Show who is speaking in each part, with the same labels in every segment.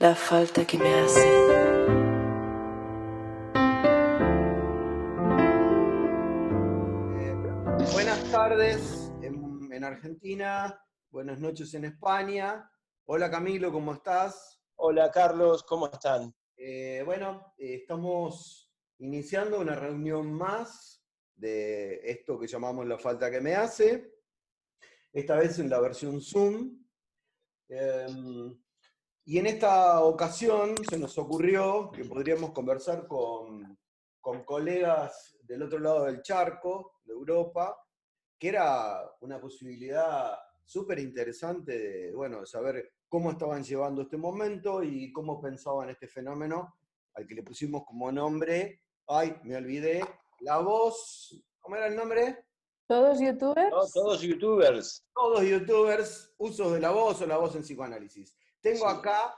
Speaker 1: la falta que me hace.
Speaker 2: buenas tardes en, en Argentina, buenas noches en España. Hola Camilo, ¿cómo estás?
Speaker 3: Hola Carlos, ¿cómo están?
Speaker 2: Eh, bueno, eh, estamos iniciando una reunión más de esto que llamamos la falta que me hace, esta vez en la versión Zoom. Em, y en esta ocasión se nos ocurrió que podríamos conversar con, con colegas del otro lado del charco, de Europa, que era una posibilidad súper interesante de, bueno, saber cómo estaban llevando este momento y cómo pensaban este fenómeno al que le pusimos como nombre, ay, me olvidé, la voz, ¿cómo era el nombre?
Speaker 4: ¿Todos youtubers?
Speaker 3: No, todos youtubers.
Speaker 2: Todos youtubers, usos de la voz o la voz en psicoanálisis. Tengo
Speaker 3: Sí.
Speaker 2: acá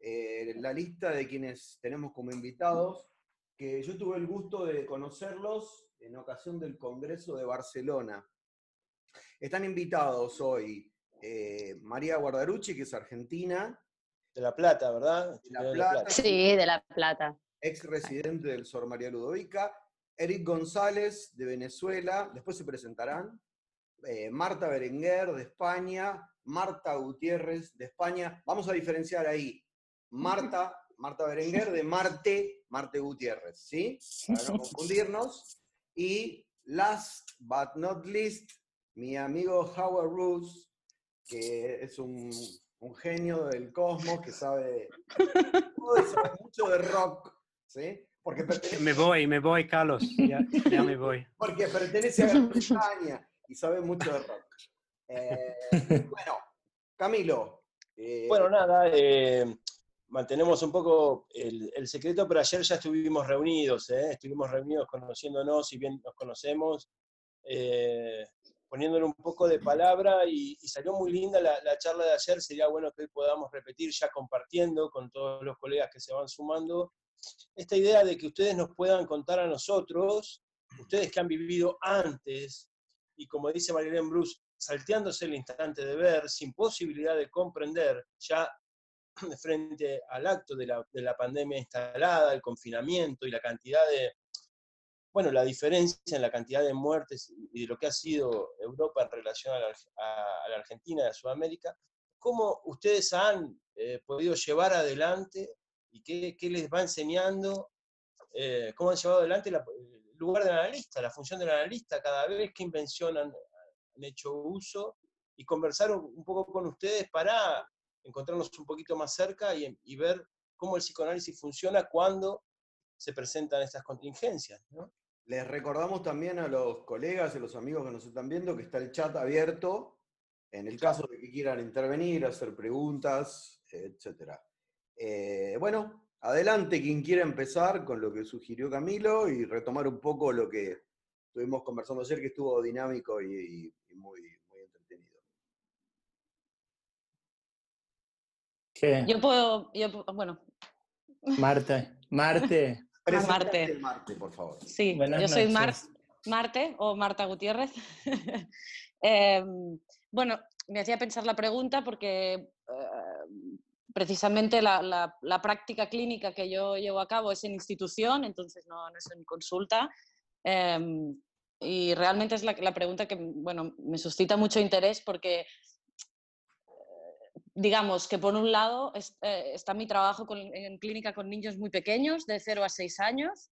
Speaker 2: eh, la lista de quienes tenemos como invitados, que yo tuve el gusto de conocerlos en ocasión del Congreso de Barcelona. Están invitados hoy eh, María Guardarucci, que es argentina,
Speaker 3: De La Plata, ¿verdad?
Speaker 2: De La
Speaker 3: De
Speaker 2: Plata.
Speaker 4: Sí, de La Plata.
Speaker 2: ex residente del Sor María Ludovica, Eric González de Venezuela, después se presentarán, eh, Marta Berenguer de España, Marta Gutiérrez de España. Vamos a diferenciar ahí. Marta, Marta Berenguer de Marte, Marte Gutiérrez, ¿sí? Para no confundirnos. Y last but not least, mi amigo Howard Roos, que es un, un genio del cosmos, que sabe, sabe mucho de rock, ¿sí? Porque pertenece,
Speaker 5: Me voy, me voy, Carlos. Ya, ya me voy.
Speaker 2: porque pertenece a Gran Bretaña y sabe mucho de rock. Eh, bueno, Camilo. eh,
Speaker 3: Bueno, nada, eh, mantenemos un poco el, el secreto, pero ayer ya estuvimos reunidos, ¿eh? estuvimos reunidos conociéndonos, y bien nos conocemos, poniéndole un poco de palabra y, y salió muy linda la, la charla de ayer. Sería bueno que hoy podamos repetir ya compartiendo con todos los colegas que se van sumando esta idea de que ustedes nos puedan contar a nosotros, ustedes que han vivido antes, y como dice Marilyn Bruce, salteándose el instante de ver, sin posibilidad de comprender, ya frente al acto de la, de la pandemia instalada, el confinamiento y la cantidad de, bueno, la diferencia en la cantidad de muertes y de lo que ha sido Europa en relación a la, Argentina y a Sudamérica, ¿cómo ustedes han eh, podido llevar adelante y qué, qué les va enseñando, eh, cómo han llevado adelante la- el lugar del analista, la función del analista, cada vez que invención hecho uso, y conversar un, poco con ustedes para encontrarnos un poquito más cerca y, ver cómo el psicoanálisis funciona cuando se presentan estas contingencias.
Speaker 2: Les recordamos también a los colegas y los amigos que nos están viendo que está el chat abierto en el caso de que quieran intervenir, hacer preguntas, etc. bueno, adelante quien quiera empezar con lo que sugirió Camilo y retomar un poco lo que estuvimos conversando ayer, que estuvo dinámico y, y- y muy, muy entretenido.
Speaker 6: ¿Qué?
Speaker 4: Yo puedo, yo, bueno,
Speaker 6: Marte. Marte.
Speaker 4: Marte.
Speaker 2: Marte, por favor.
Speaker 4: sí,
Speaker 6: Buenas
Speaker 4: yo soy Mar-. Marte o Marta Gutiérrez. Em, bueno, me hacía pensar la pregunta porque eh, precisamente la, la- la práctica clínica que yo llevo a cabo es en institución, entonces no, no es en consulta. Em, y realmente es la, la pregunta que bueno, me suscita mucho interés porque eh, digamos que por un lado es- eh, está mi trabajo con- en clínica con niños muy pequeños, de 0 a 6 años.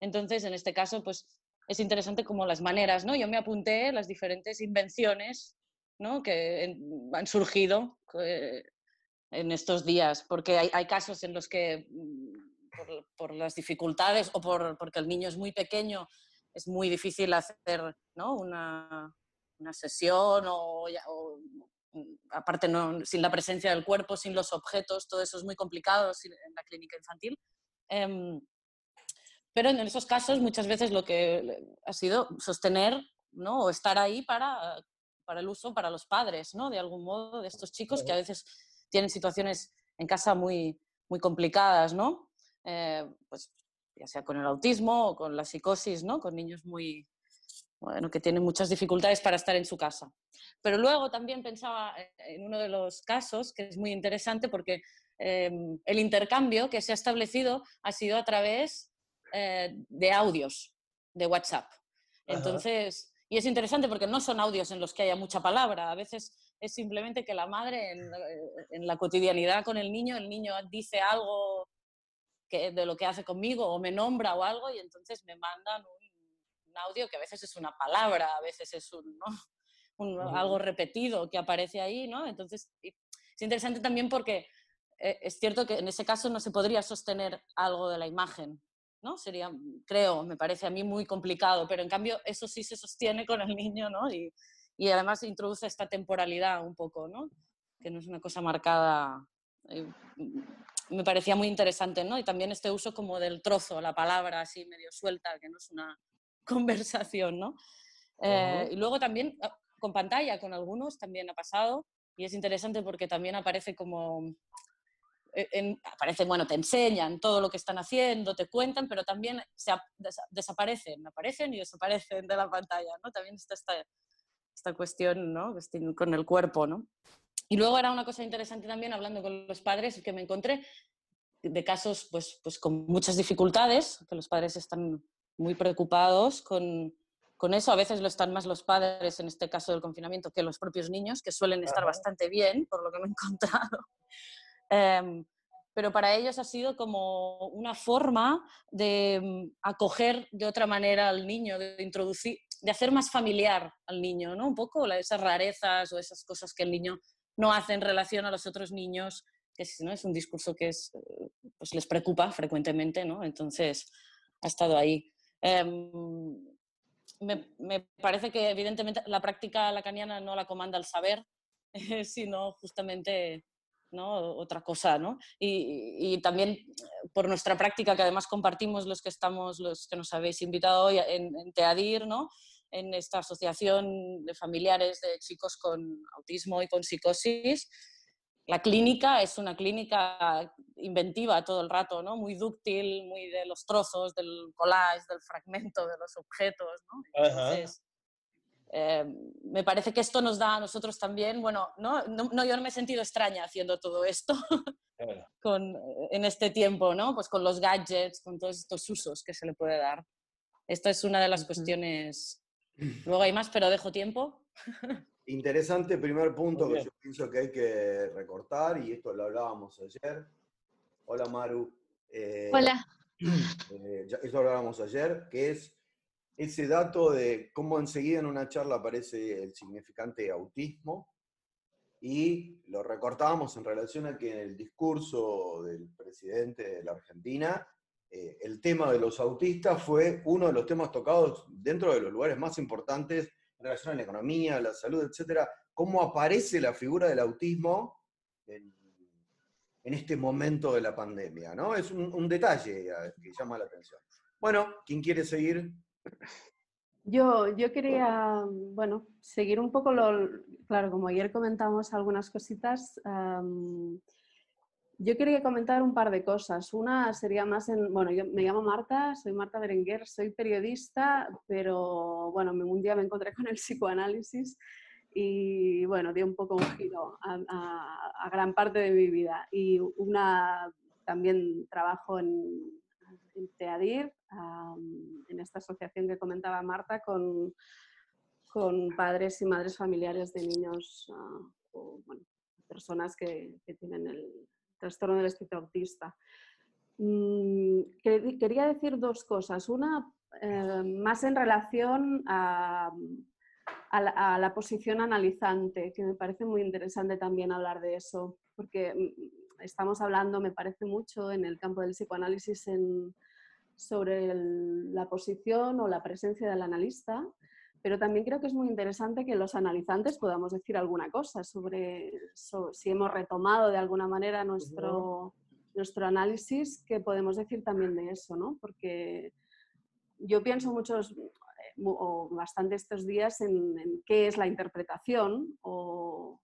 Speaker 4: Entonces, en este caso, pues es interesante como las maneras, ¿no? Yo me apunté las diferentes invenciones, ¿no? Que en- han surgido eh, en estos días, porque hay, hay casos en los que mm, por, por las dificultades o por, porque el niño es muy pequeño, es muy difícil hacer, ¿no? Una, una sesión o, mm, aparte no, sin la presencia del cuerpo, sin los objetos, todo eso es muy complicado en la clínica infantil. Em, pero en esos casos muchas veces lo que ha sido sostener ¿no? o estar ahí para, para el uso para los padres, ¿no? de algún modo, de estos chicos que a veces tienen situaciones en casa muy, muy complicadas, ¿no? Eh, pues, ya sea con el autismo o con la psicosis, ¿no? con niños muy, bueno, que tienen muchas dificultades para estar en su casa. Pero luego también pensaba en uno de los casos que es muy interesante porque em, el intercambio que se ha establecido ha sido a través eh, de audios de WhatsApp. Entonces, y es interesante porque no son audios en los que haya mucha palabra, a veces es simplemente que la madre en, en la cotidianidad con el niño, el niño dice algo que, de lo que hace conmigo o me nombra o algo y entonces me mandan un, un audio que a veces es una palabra, a veces es un, ¿no? un, algo repetido que aparece ahí, ¿no? Entonces, es interesante también porque eh, es cierto que en ese caso no se podría sostener algo de la imagen, ¿no? Sería, creo, me parece a mí muy complicado, pero en cambio eso sí se sostiene con el niño, ¿no? Y, y además introduce esta temporalidad un poco, ¿no? Que no es una cosa marcada. Eh, me parecía muy interesante, ¿no? Y también este uso como del trozo, la palabra así medio suelta, que no es una conversación, ¿no? Eh, y luego también ah, con pantalla, con algunos también ha pasado, y es interesante porque también aparece como eh, en- aparecen, bueno, te enseñan todo lo que están haciendo, te cuentan, pero también se ap- desa- desaparecen, aparecen y desaparecen de la pantalla, ¿no? También está esta, esta cuestión, ¿no? Cuestión Con el cuerpo, ¿no? Y luego era una cosa interesante también, hablando con los padres, que me encontré de casos pues, pues con muchas dificultades, que los padres están muy preocupados con, con eso. A veces lo están más los padres, en este caso del confinamiento, que los propios niños, que suelen estar
Speaker 3: Ajá.
Speaker 4: bastante bien, por lo que me he encontrado. Em, pero para ellos ha sido como una forma de mm, acoger de otra manera al niño, de introducir, de hacer más familiar al niño, ¿no? Un poco esas rarezas o esas cosas que el niño no hace en relación a los otros niños, que es, ¿no? es un discurso que es, eh, pues les preocupa frecuentemente, ¿no? Entonces ha estado ahí. Em, me, me parece que evidentemente la práctica lacaniana no la comanda el saber, sino justamente ¿no? otra cosa. ¿no? Y, y también por nuestra práctica, que además compartimos los que estamos, los que nos habéis invitado hoy en, en Teadir, ¿no? En esta asociación de familiares de chicos con autismo y con psicosis. La clínica es una clínica inventiva todo el rato, ¿no? muy dúctil, muy de los trozos, del collage, del fragmento, de los objetos. ¿no? Entonces, eh, me parece que esto nos da a nosotros también, bueno, no, no, no, yo no me he sentido extraña haciendo todo esto
Speaker 3: Claro.
Speaker 4: con, en este tiempo, ¿no? Pues con los gadgets, con todos estos usos que se le puede dar. Esta es una de las
Speaker 6: Ujú.
Speaker 4: cuestiones. Luego hay más, pero dejo tiempo.
Speaker 2: Interesante primer punto que yo pienso que hay que recortar, y esto lo hablábamos ayer. Hola Maru. Eh,
Speaker 1: Hola.
Speaker 2: eh, eso lo hablábamos ayer, que es ese dato de cómo enseguida en una charla aparece el significante autismo, y lo recortábamos en relación a que en el discurso del presidente de la Argentina, eh, el tema de los autistas fue uno de los temas tocados dentro de los lugares más importantes en relación a la economía, la salud, etcétera. ¿Cómo aparece la figura del autismo en, en este momento de la pandemia? ¿no? Es un, un detalle eh, que llama la atención. Bueno, ¿quién quiere seguir?
Speaker 1: Yo, yo quería, bueno, seguir un poco lo, claro, como ayer comentamos algunas cositas, am, yo quería comentar un par de cosas. Una sería más en, bueno, yo me llamo Marta, soy Marta Berenguer, soy periodista, pero bueno, un día me encontré con el psicoanálisis y bueno, dio un poco un giro a, gran parte de mi vida. Y una, también trabajo en, Teadir, en esta asociación que comentaba Marta, con, con padres y madres familiares de niños ah, o personas que, que tienen el trastorno del espectro autista. Mm, que- quería decir dos cosas. Una, eh, más en relación a, la, posición analizante, que me parece muy interesante también hablar de eso, porque mm, estamos hablando, me parece mucho, en el campo del psicoanálisis sobre la posición o la presencia del analista, pero también creo que es muy interesante que los analizantes podamos decir alguna cosa sobre, so- si hemos retomado de alguna manera nuestro, nuestro análisis, qué podemos decir también de eso, ¿no? Porque yo pienso muchos, eh, o bastante estos días en, en qué es la interpretación o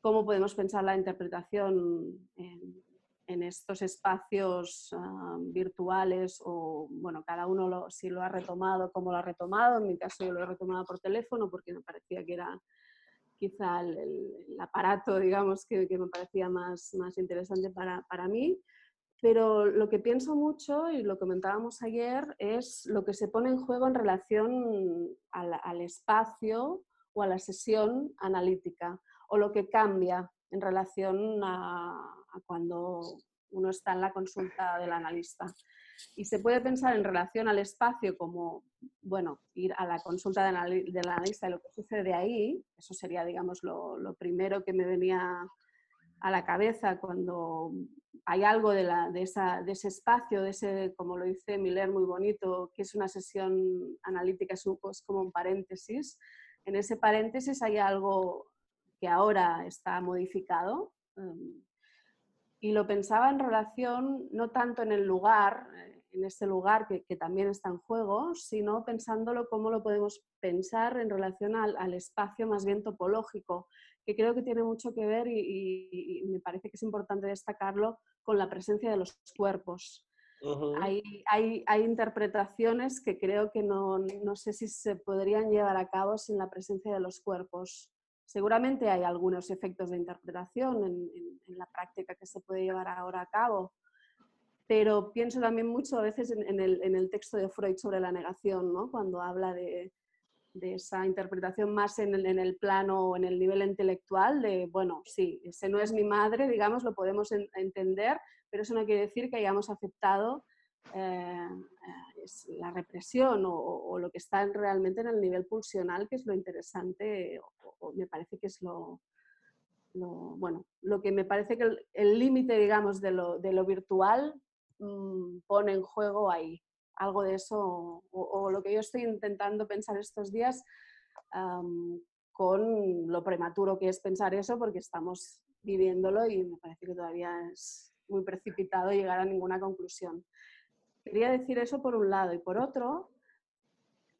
Speaker 1: cómo podemos pensar la interpretación en, en estos espacios ah, virtuales o, bueno, cada uno lo- si lo ha retomado, cómo lo ha retomado. En mi caso yo lo he retomado por teléfono porque me parecía que era, quizá el, el- aparato, digamos, que, que me parecía más, más interesante para, para mí. Pero lo que pienso mucho, y lo comentábamos ayer, es lo que se pone en juego en relación al, al espacio o a la sesión analítica, o lo que cambia en relación a, a cuando uno está en la consulta del analista. Y se puede pensar en relación al espacio como, bueno, ir a la consulta del anali- del analista y lo que sucede ahí, eso sería, digamos, lo, lo primero que me venía a la cabeza cuando hay algo de, la- de esa- de ese espacio, de ese, como lo dice Miller muy bonito, que es una sesión analítica, es, un- es como un paréntesis. En ese paréntesis hay algo que ahora está modificado. em, y lo pensaba en relación no tanto en el lugar, eh, en ese lugar que, que también está en juego, sino pensándolo cómo lo podemos pensar en relación al, al espacio más bien topológico, que creo que tiene mucho que ver y, y- y me parece que es importante destacarlo con la presencia de los cuerpos.
Speaker 3: Ujú.
Speaker 1: Hay, hay, hay interpretaciones que creo que no, no sé si se podrían llevar a cabo sin la presencia de los cuerpos. Seguramente hay algunos efectos de interpretación en, la práctica que se puede llevar ahora a cabo, pero pienso también mucho a veces en, el, texto de Freud sobre la negación, ¿no? cuando habla de, esa interpretación más en el, plano o en el nivel intelectual de, bueno, sí, ese no es mi madre, digamos, lo podemos en- entender, pero eso no quiere decir que hayamos aceptado eh, es la represión o, lo que está en- realmente en el nivel pulsional, que es lo interesante, o, me parece que es lo, bueno, lo que me parece que el- límite, digamos, de lo, de lo virtual mm, pone en juego ahí. Algo de eso, o, lo que yo estoy intentando pensar estos días, con lo prematuro que es pensar eso, porque estamos viviéndolo y me parece que todavía es muy precipitado llegar a ninguna conclusión. Quería decir eso por un lado y por otro,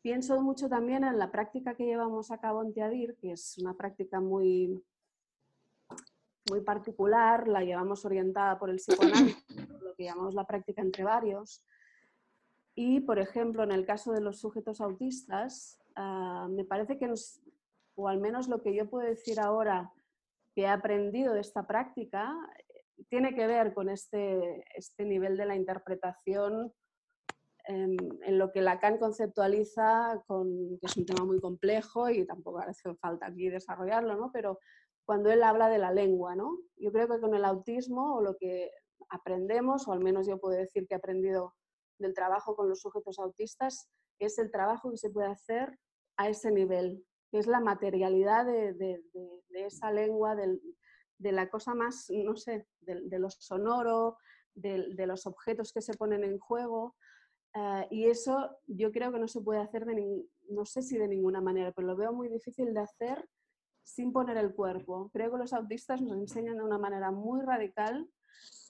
Speaker 1: pienso mucho también en la práctica que llevamos a cabo en Teadir, que es una práctica muy, muy particular, la llevamos orientada por el psicoanálisis, lo que llamamos la práctica entre varios. Y, por ejemplo, en el caso de los sujetos autistas, ah, me parece que, nos- o al menos lo que yo puedo decir ahora que he aprendido de esta práctica, tiene que ver con este, este nivel de la interpretación en, lo que Lacan conceptualiza, con, que es un tema muy complejo y tampoco hace falta aquí desarrollarlo, ¿no? pero cuando él habla de la lengua, ¿no? yo creo que con el autismo o lo que aprendemos, o al menos yo puedo decir que he aprendido del trabajo con los sujetos autistas, es el trabajo que se puede hacer a ese nivel, que es la materialidad de- de esa lengua, del- de la cosa más, no sé, de, de lo sonoro, de, los objetos que se ponen en juego. eh, y eso yo creo que no se puede hacer de, nin- no sé si de ninguna manera, pero lo veo muy difícil de hacer sin poner el cuerpo. Creo que los autistas nos enseñan de una manera muy radical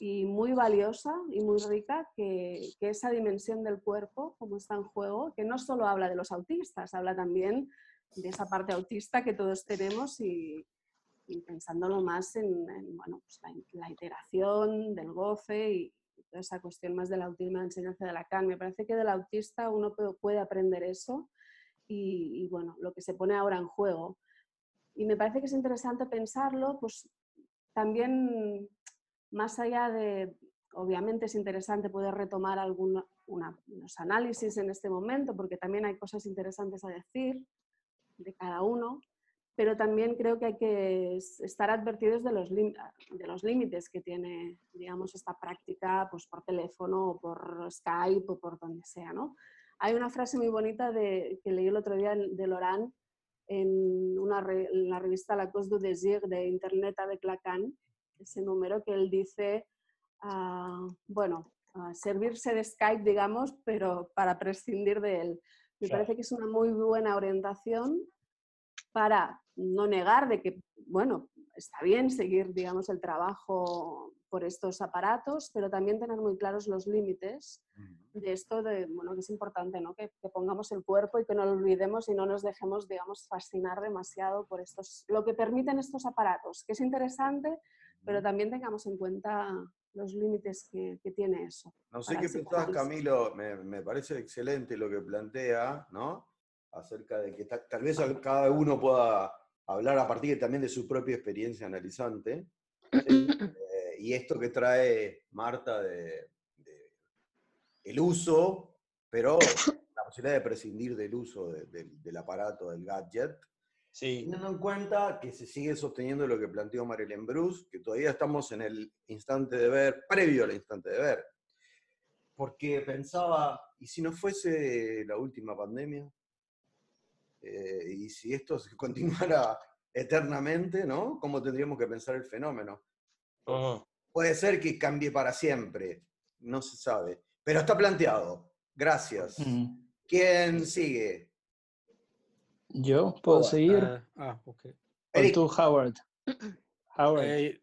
Speaker 1: y muy valiosa y muy rica que, que esa dimensión del cuerpo, como está en juego, que no solo habla de los autistas, habla también de esa parte autista que todos tenemos y, y pensándolo más en, en, bueno, pues la, la iteración del goce y toda esa cuestión más de la última enseñanza de Lacan. Me parece que del autista uno puede, aprender eso y, y, bueno, lo que se pone ahora en juego. Y me parece que es interesante pensarlo, pues también más allá de, obviamente es interesante poder retomar algunos análisis en este momento, porque también hay cosas interesantes a decir de cada uno, pero también creo que hay que estar advertidos de los, de los límites que tiene, digamos, esta práctica pues, por teléfono o por Skype o por donde sea, ¿no? Hay una frase muy bonita de, que leí el otro día de Laurent en, una, en la revista La Cause du Désir de Internet avec Lacan, ese número que él dice, uh, bueno, uh, servirse de Skype, digamos, pero para prescindir de él. Me parece que es una muy buena orientación para no negar de que, bueno, está bien seguir, digamos, el trabajo por estos aparatos, pero también tener muy claros los límites de esto, de, bueno, que es importante, ¿no? Que, que, pongamos el cuerpo y que no lo olvidemos y no nos dejemos, digamos, fascinar demasiado por estos, lo que permiten estos aparatos, que es interesante, pero también tengamos en cuenta los límites que, que tiene eso.
Speaker 2: No sé qué pensás, Camilo, me, me, parece excelente lo que plantea, ¿no? Acerca de que ta, tal vez cada uno pueda hablar a partir también de su propia experiencia analizante. Eh, y esto que trae Marta de, de el uso, pero la posibilidad de prescindir del uso de- del- del aparato, del gadget,
Speaker 3: Sí,
Speaker 2: Teniendo en cuenta que se sigue sosteniendo lo que planteó Marilyn Bruce, que todavía estamos en el instante de ver, previo al instante de ver. Porque pensaba, ¿y si no fuese la última pandemia? Eh, y si esto se continuara eternamente, ¿no? ¿Cómo tendríamos que pensar el fenómeno? Puede ser que cambie para siempre, no se sabe. Pero está planteado. Gracias.
Speaker 6: Mm.
Speaker 2: ¿Quién sigue?
Speaker 6: Yo puedo seguir.
Speaker 5: Eh, ah, ok.
Speaker 2: Eric.
Speaker 6: tú, Howard. Howard,
Speaker 5: Eh,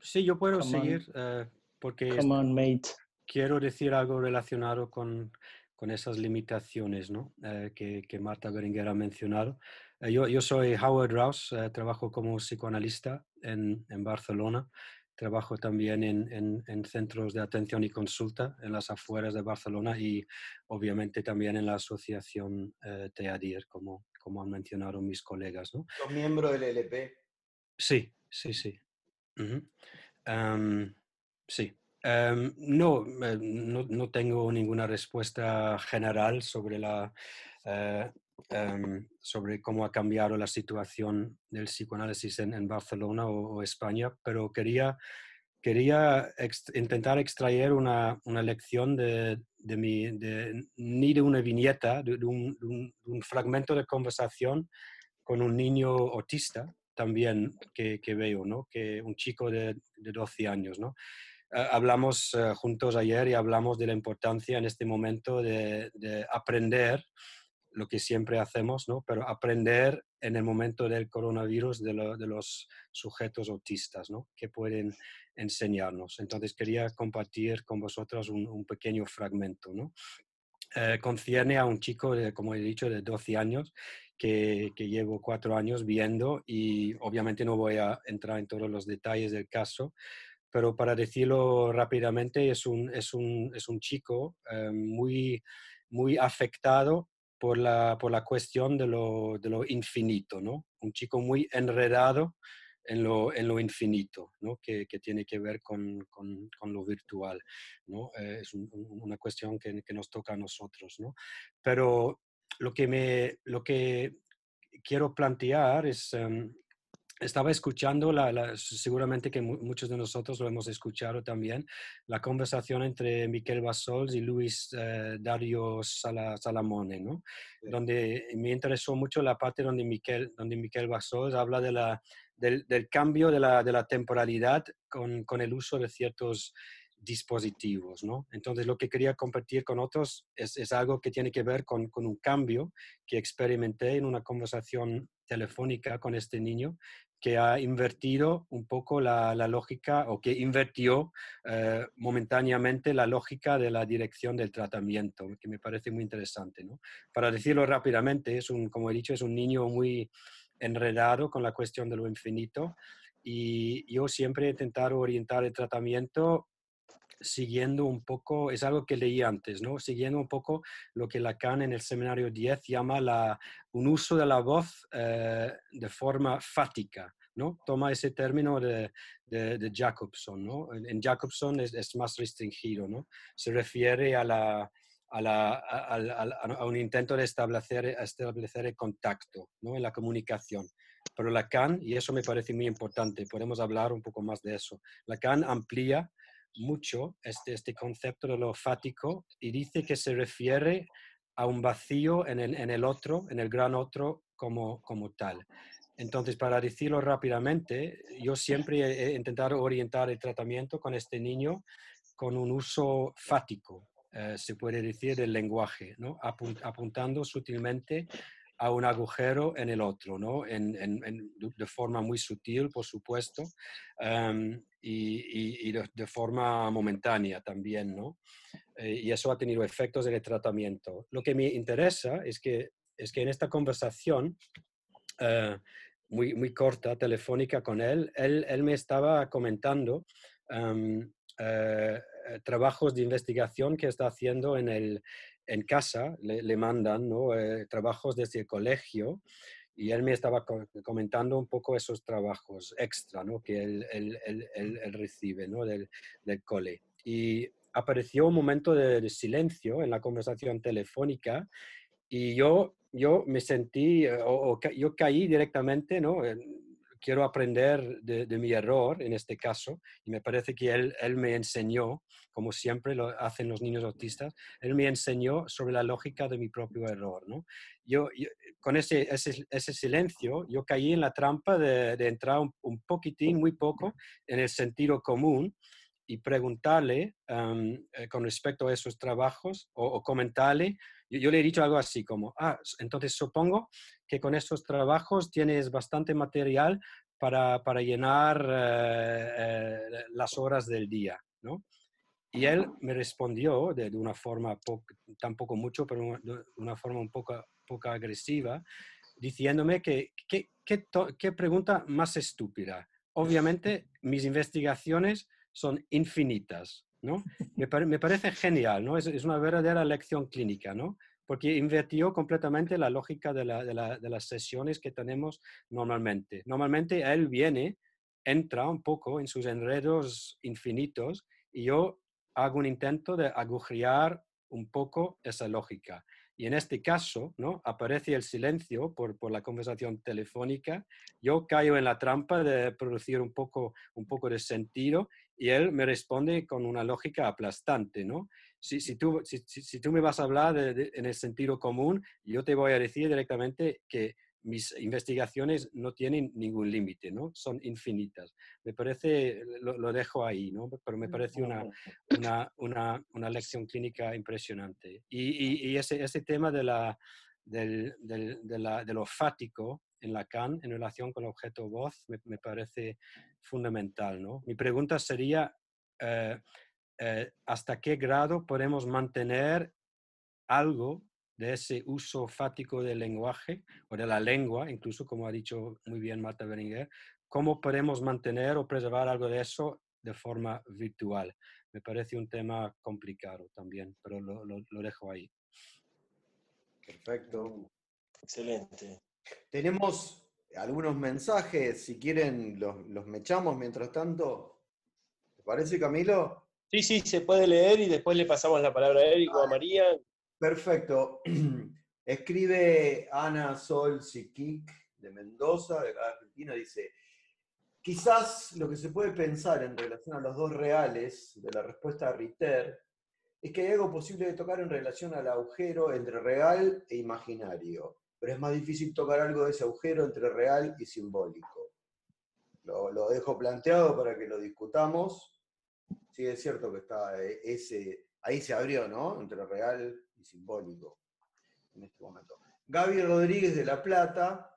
Speaker 5: sí, yo puedo
Speaker 6: Come on.
Speaker 5: seguir eh, porque
Speaker 6: come on, mate.
Speaker 5: quiero decir algo relacionado con, con esas limitaciones ¿no? Eh, que, que Marta Beringer ha mencionado. Eh, yo, yo soy Howard Rouse, eh, trabajo como psicoanalista en, en Barcelona. Trabajo también en, en- en centros de atención y consulta en las afueras de Barcelona y obviamente también en la asociación TEADIR, como, como han mencionado mis colegas. ¿no?
Speaker 2: Los miembros del LP.
Speaker 5: Sí, sí, sí. Am, sí. Am, no, no, no tengo ninguna respuesta general sobre la eh, em, sobre cómo ha cambiado la situación del psicoanálisis en, Barcelona o, o España, pero quería, quería intentar extraer una, una lección de, de mi, ni de una viñeta, de, un, de un- fragmento de conversación con un niño autista también que, que veo, ¿no? Que un chico de, de 12 años, ¿no? Eh, hablamos eh, juntos ayer y hablamos de la importancia en este momento de, de aprender lo que siempre hacemos, ¿no? Pero aprender en el momento del coronavirus de, lo- de los sujetos autistas, ¿no? Que pueden enseñarnos. Entonces quería compartir con vosotros un, un pequeño fragmento, ¿no? Eh, concierne a un chico, de, como he dicho, de 12 años, que, que llevo cuatro años viendo y obviamente no voy a entrar en todos los detalles del caso, pero para decirlo rápidamente, es un, es un, es un chico eh, muy, muy afectado por la, por la cuestión de lo, de lo infinito, ¿no? Un chico muy enredado en lo, en lo infinito, ¿no? que, que tiene que ver con, con, con lo virtual. ¿no? Eh, es un- un- una cuestión que, que nos toca a nosotros. ¿no? Pero lo que, me, lo que quiero plantear es, em, estaba escuchando, la, la- seguramente que mu- muchos de nosotros lo hemos escuchado también, la conversación entre Miquel Bassols y Luis eh, Dario Sala- Salamone, ¿no?
Speaker 2: Sí.
Speaker 5: donde me interesó mucho la parte donde Miquel, donde Miquel Bassols habla de la, del, del cambio de la, de la temporalidad con, con el uso de ciertos dispositivos, ¿no? Entonces, lo que quería compartir con otros es, es algo que tiene que ver con, con un cambio que experimenté en una conversación telefónica con este niño que ha invertido un poco la, la lógica o que invirtió eh, momentáneamente la lógica de la dirección del tratamiento, que me parece muy interesante. ¿no? Para decirlo rápidamente, es un, como he dicho, es un niño muy enredado con la cuestión de lo infinito y yo siempre he intentado orientar el tratamiento siguiendo un poco, es algo que leí antes, ¿no? Siguiendo un poco lo que Lacan en el seminario 10 llama la, un uso de la voz eh, de forma fática, ¿no? Toma ese término de, de, de Jacobson, ¿no? En, Jacobson es, es, más restringido, ¿no? Se refiere a, la, a, la, a, a, a un intento de establecer, establecer el contacto, ¿no? En la comunicación. Pero Lacan, y eso me parece muy importante, podemos hablar un poco más de eso, Lacan amplía mucho este, este concepto de lo fático y dice que se refiere a un vacío en el, en el otro, en el gran otro como, como tal. Entonces, para decirlo rápidamente, yo siempre he intentado orientar el tratamiento con este niño con un uso fático, eh, se puede decir, del lenguaje, ¿no? Apunt apuntando sutilmente a un agujero en el otro, ¿no? En, en, en, de forma muy sutil, por supuesto, um, y, y, y de, de, forma momentánea también, ¿no? Eh, y eso ha tenido efectos en el tratamiento. Lo que me interesa es que, es que en esta conversación uh, muy, muy corta, telefónica con él, él, él me estaba comentando um, uh, trabajos de investigación que está haciendo en el, en casa le, le mandan ¿no? eh, trabajos desde el colegio y él me estaba co- comentando un poco esos trabajos extra ¿no? que él, él- él- él- recibe ¿no? del, del cole. Y apareció un momento de, silencio en la conversación telefónica y yo, yo me sentí, eh, o, o yo caí directamente, ¿no? Quiero aprender de, de mi error en este caso y me parece que él, él me enseñó, como siempre lo hacen los niños autistas, él me enseñó sobre la lógica de mi propio error, ¿no? Yo, yo- con ese, ese, ese silencio, yo caí en la trampa de, de entrar un, un poquitín, muy poco, en el sentido común y preguntarle eh, con respecto a esos trabajos o, o comentarle, yo, yo le he dicho algo así como, ah, entonces supongo que con estos trabajos tienes bastante material para, para llenar eh, eh, las horas del día, ¿no? Y él me respondió de, de una forma, po- tampoco mucho, pero de una forma un poco, poco agresiva, diciéndome que que- que to- qué pregunta más estúpida. Obviamente mis investigaciones son infinitas, ¿no? Me, pare- me parece genial, ¿no? Es, una verdadera lección clínica, ¿no? Porque invirtió completamente la lógica de las sesiones que tenemos normalmente. Normalmente él viene, entra un poco en sus enredos infinitos y yo hago un intento de agujerear un poco esa lógica. Y en este caso, ¿no? Aparece el silencio por, por la conversación telefónica. Yo caigo en la trampa de producir un poco, un poco de sentido y él me responde con una lógica aplastante, ¿no? Si, si, tú, si, si- si tú me vas a hablar de- de- en el sentido común, yo te voy a decir directamente que mis investigaciones no tienen ningún límite, ¿no? Son infinitas. Me parece, lo, lo dejo ahí, ¿no? Pero me parece una, una, una, una lección clínica impresionante. Y, y- y ese, ese tema de, la, del, del, de la- del olfático en Lacan en relación con el objeto voz me, me parece fundamental. ¿no? Mi pregunta sería, eh, eh, ¿hasta qué grado podemos mantener algo de ese uso olfático del lenguaje o de la lengua, incluso como ha dicho muy bien Marta Beringer, cómo podemos mantener o preservar algo de eso de forma virtual? Me parece un tema complicado también, pero lo, lo- lo dejo ahí.
Speaker 2: Perfecto.
Speaker 3: Excelente.
Speaker 2: Tenemos algunos mensajes, si quieren los, los mechamos mientras tanto. ¿Te parece, Camilo?
Speaker 3: Sí, sí, se puede leer y después le pasamos la palabra a Eric o a María.
Speaker 2: Perfecto. Escribe Ana Sol Siquic de Mendoza, de Argentina, dice, quizás lo que se puede pensar en relación a los dos reales de la respuesta a Ritter es que hay algo posible de tocar en relación al agujero entre real e imaginario, pero es más difícil tocar algo de ese agujero entre real y simbólico. Lo, dejo planteado para que lo discutamos. Sí, es cierto que está eh, ese, ahí se abrió, ¿no? Entre real y simbólico en este momento. Gaby Rodríguez de La Plata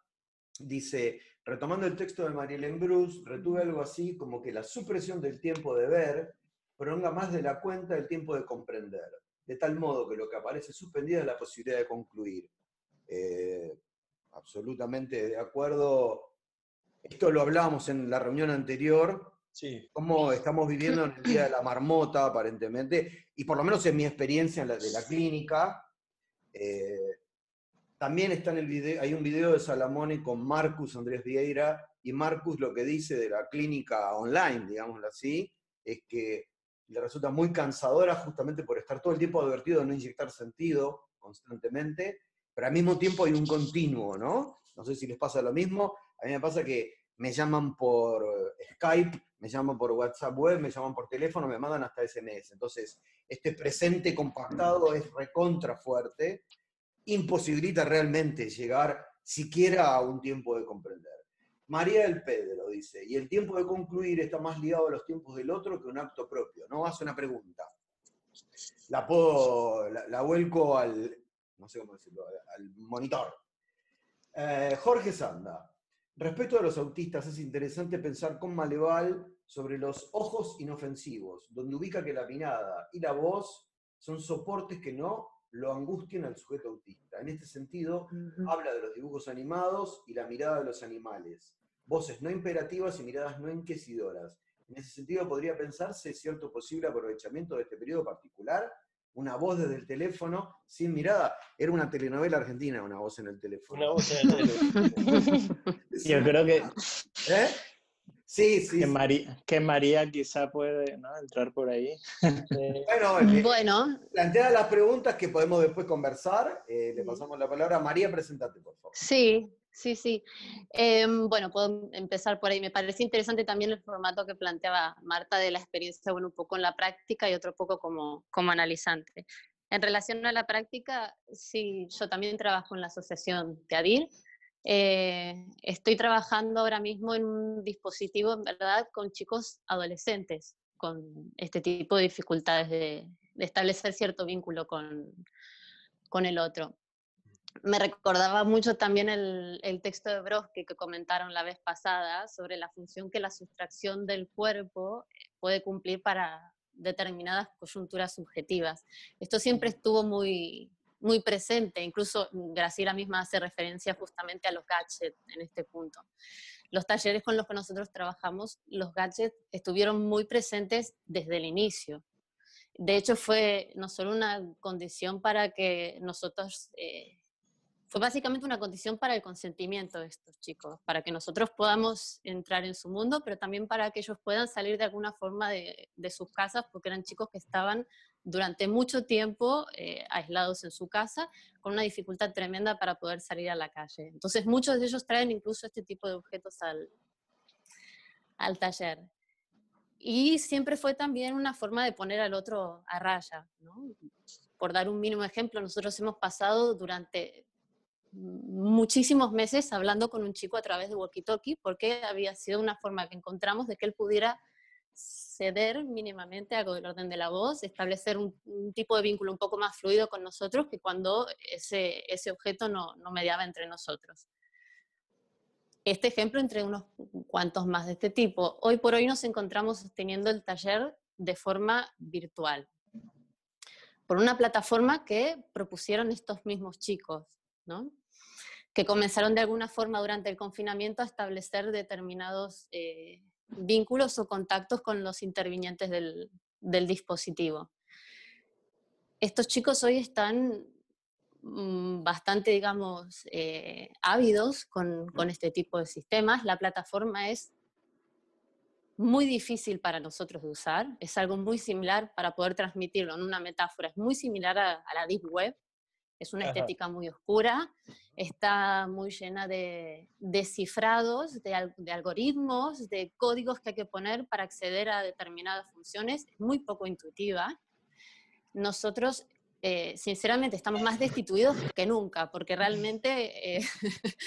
Speaker 2: dice, retomando el texto de Marielene Bruce, retuve algo así como que la supresión del tiempo de ver prolonga más de la cuenta el tiempo de comprender, de tal modo que lo que aparece suspendido es la posibilidad de concluir. Eh, absolutamente de acuerdo. Esto lo hablábamos en la reunión anterior,
Speaker 3: Sí.
Speaker 2: cómo estamos viviendo en el Día de la Marmota, aparentemente, y por lo menos en mi experiencia en la, de la clínica. eh, también está en el video, hay un video de Salamone con Marcus Andrés Vieira, y Marcus lo que dice de la clínica online, digámoslo así, es que le resulta muy cansadora justamente por estar todo el tiempo advertido de no inyectar sentido constantemente, pero al mismo tiempo hay un continuo, ¿no? No sé si les pasa lo mismo, a mí me pasa que me llaman por Skype, me llaman por WhatsApp web, me llaman por teléfono, me mandan hasta SMS. Entonces, este presente compactado es recontra fuerte, imposibilita realmente llegar siquiera a un tiempo de comprender. María del Pedro dice, y el tiempo de concluir está más ligado a los tiempos del otro que un acto propio. No hace una pregunta. La puedo, la vuelco al, no sé cómo decirlo, al monitor. Eh, Jorge Sanda, respecto a los autistas, es interesante pensar con Maleval sobre los ojos inofensivos, donde ubica que la mirada y la voz son soportes que no lo angustien al sujeto autista. En este sentido, habla de los dibujos animados y la mirada de los animales, voces no imperativas y miradas no inquisidoras. En ese sentido, podría pensarse cierto posible aprovechamiento de este periodo particular una voz desde el teléfono, sin mirada. Era una telenovela argentina, una voz en el teléfono.
Speaker 3: Una voz en el teléfono.
Speaker 6: Yo creo que,
Speaker 2: ¿Eh? Sí, sí.
Speaker 6: que,
Speaker 2: sí.
Speaker 6: María, que María quizá puede ¿no? entrar por ahí.
Speaker 2: Bueno, eh,
Speaker 1: Bueno,
Speaker 2: plantea las preguntas que podemos después conversar. Eh, le pasamos la palabra a María, presentate, por favor.
Speaker 7: Sí, sí, sí. Em, bueno, puedo empezar por ahí. Me parece interesante también el formato que planteaba Marta de la experiencia, bueno, un poco en la práctica y otro poco como, como analizante. En relación a la práctica, sí, yo también trabajo en la asociación TEADIR. Eh, estoy trabajando ahora mismo en un dispositivo, en verdad, con chicos adolescentes con este tipo de dificultades de, de establecer cierto vínculo con, con el otro me recordaba mucho también el, el texto de Brodsky que comentaron la vez pasada sobre la función que la sustracción del cuerpo eh, puede cumplir para determinadas coyunturas subjetivas. Esto siempre estuvo muy, muy presente, incluso Graciela misma hace referencia justamente a los gadgets en este punto. Los talleres con los que nosotros trabajamos, los gadgets estuvieron muy presentes desde el inicio. De hecho, fue no solo una condición para que nosotros eh, fue básicamente una condición para el consentimiento de estos chicos, para que nosotros podamos entrar en su mundo, pero también para que ellos puedan salir de alguna forma de, de sus casas, porque eran chicos que estaban durante mucho tiempo eh, aislados en su casa, con una dificultad tremenda para poder salir a la calle. Entonces muchos de ellos traen incluso este tipo de objetos al, al taller. Y siempre fue también una forma de poner al otro a raya. ¿no? Por dar un mínimo ejemplo, nosotros hemos pasado durante muchísimos meses hablando con un chico a través de walkie-talkie porque había sido una forma que encontramos de que él pudiera ceder mínimamente algo del orden de la voz, establecer un, un tipo de vínculo un poco más fluido con nosotros que cuando ese, ese objeto no, no mediaba entre nosotros. Este ejemplo entre unos cuantos más de este tipo. Hoy por hoy nos encontramos sosteniendo el taller de forma virtual, por una plataforma que propusieron estos mismos chicos, ¿no? Que comenzaron de alguna forma durante el confinamiento a establecer determinados eh, vínculos o contactos con los intervinientes del, del, dispositivo. Estos chicos hoy están mmm, bastante, digamos, eh, ávidos con, con este tipo de sistemas. La plataforma es muy difícil para nosotros de usar, es algo muy similar para poder transmitirlo en una metáfora, es muy similar a, a la Deep Web, es una Ajá. estética muy oscura, está muy llena de, de cifrados, de, de, algoritmos, de códigos que hay que poner para acceder a determinadas funciones, es muy poco intuitiva. Nosotros, eh, sinceramente, estamos más destituidos que nunca, porque realmente eh,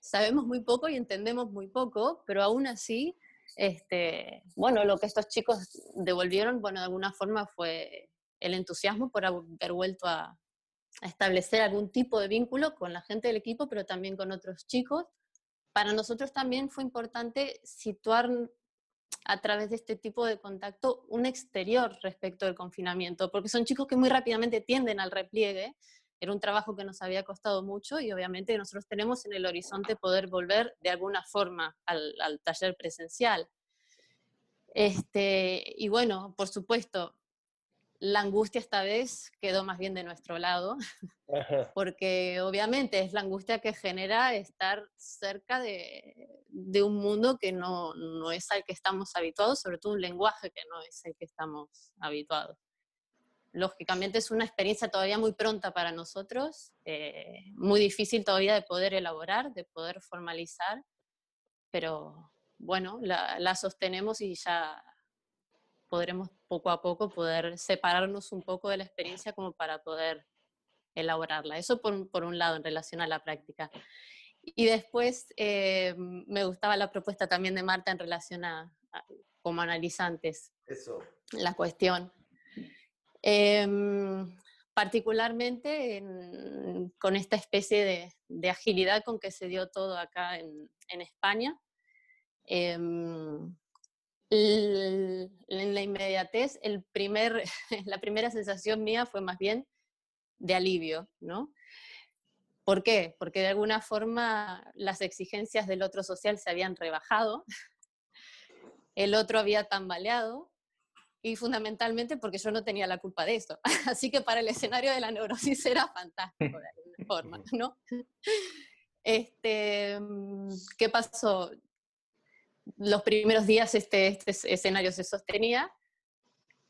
Speaker 7: sabemos muy poco y entendemos muy poco, pero aún así, este, bueno, lo que estos chicos devolvieron, bueno, de alguna forma fue el entusiasmo por haber vuelto a, establecer algún tipo de vínculo con la gente del equipo, pero también con otros chicos. Para nosotros también fue importante situar a través de este tipo de contacto un exterior respecto del confinamiento, porque son chicos que muy rápidamente tienden al repliegue. Era un trabajo que nos había costado mucho y obviamente nosotros tenemos en el horizonte poder volver de alguna forma al, al taller presencial. Este, y bueno, por supuesto, la angustia esta vez quedó más bien de nuestro lado, porque obviamente es la angustia que genera estar cerca de, de un mundo que no, no, es al que estamos habituados, sobre todo un lenguaje que no es el que estamos habituados. Lógicamente es una experiencia todavía muy pronta para nosotros, eh, muy difícil todavía de poder elaborar, de poder formalizar, pero bueno, la, la sostenemos y ya podremos poco a poco poder separarnos un poco de la experiencia como para poder elaborarla. Eso por, por un lado en relación a la práctica. Y después eh, me gustaba la propuesta también de Marta en relación a, a como analizantes.
Speaker 2: Eso.
Speaker 7: La cuestión. Eh, particularmente en, con esta especie de, de, agilidad con que se dio todo acá en, en España. Eh, en la inmediatez, el primer, la primera sensación mía fue más bien de alivio, ¿no? ¿Por qué? Porque de alguna forma las exigencias del otro social se habían rebajado, el otro había tambaleado y fundamentalmente porque yo no tenía la culpa de eso. Así que para el escenario de la neurosis era fantástico de alguna forma, ¿no? Este, mm, ¿Qué pasó? Los primeros días este, este escenario se sostenía.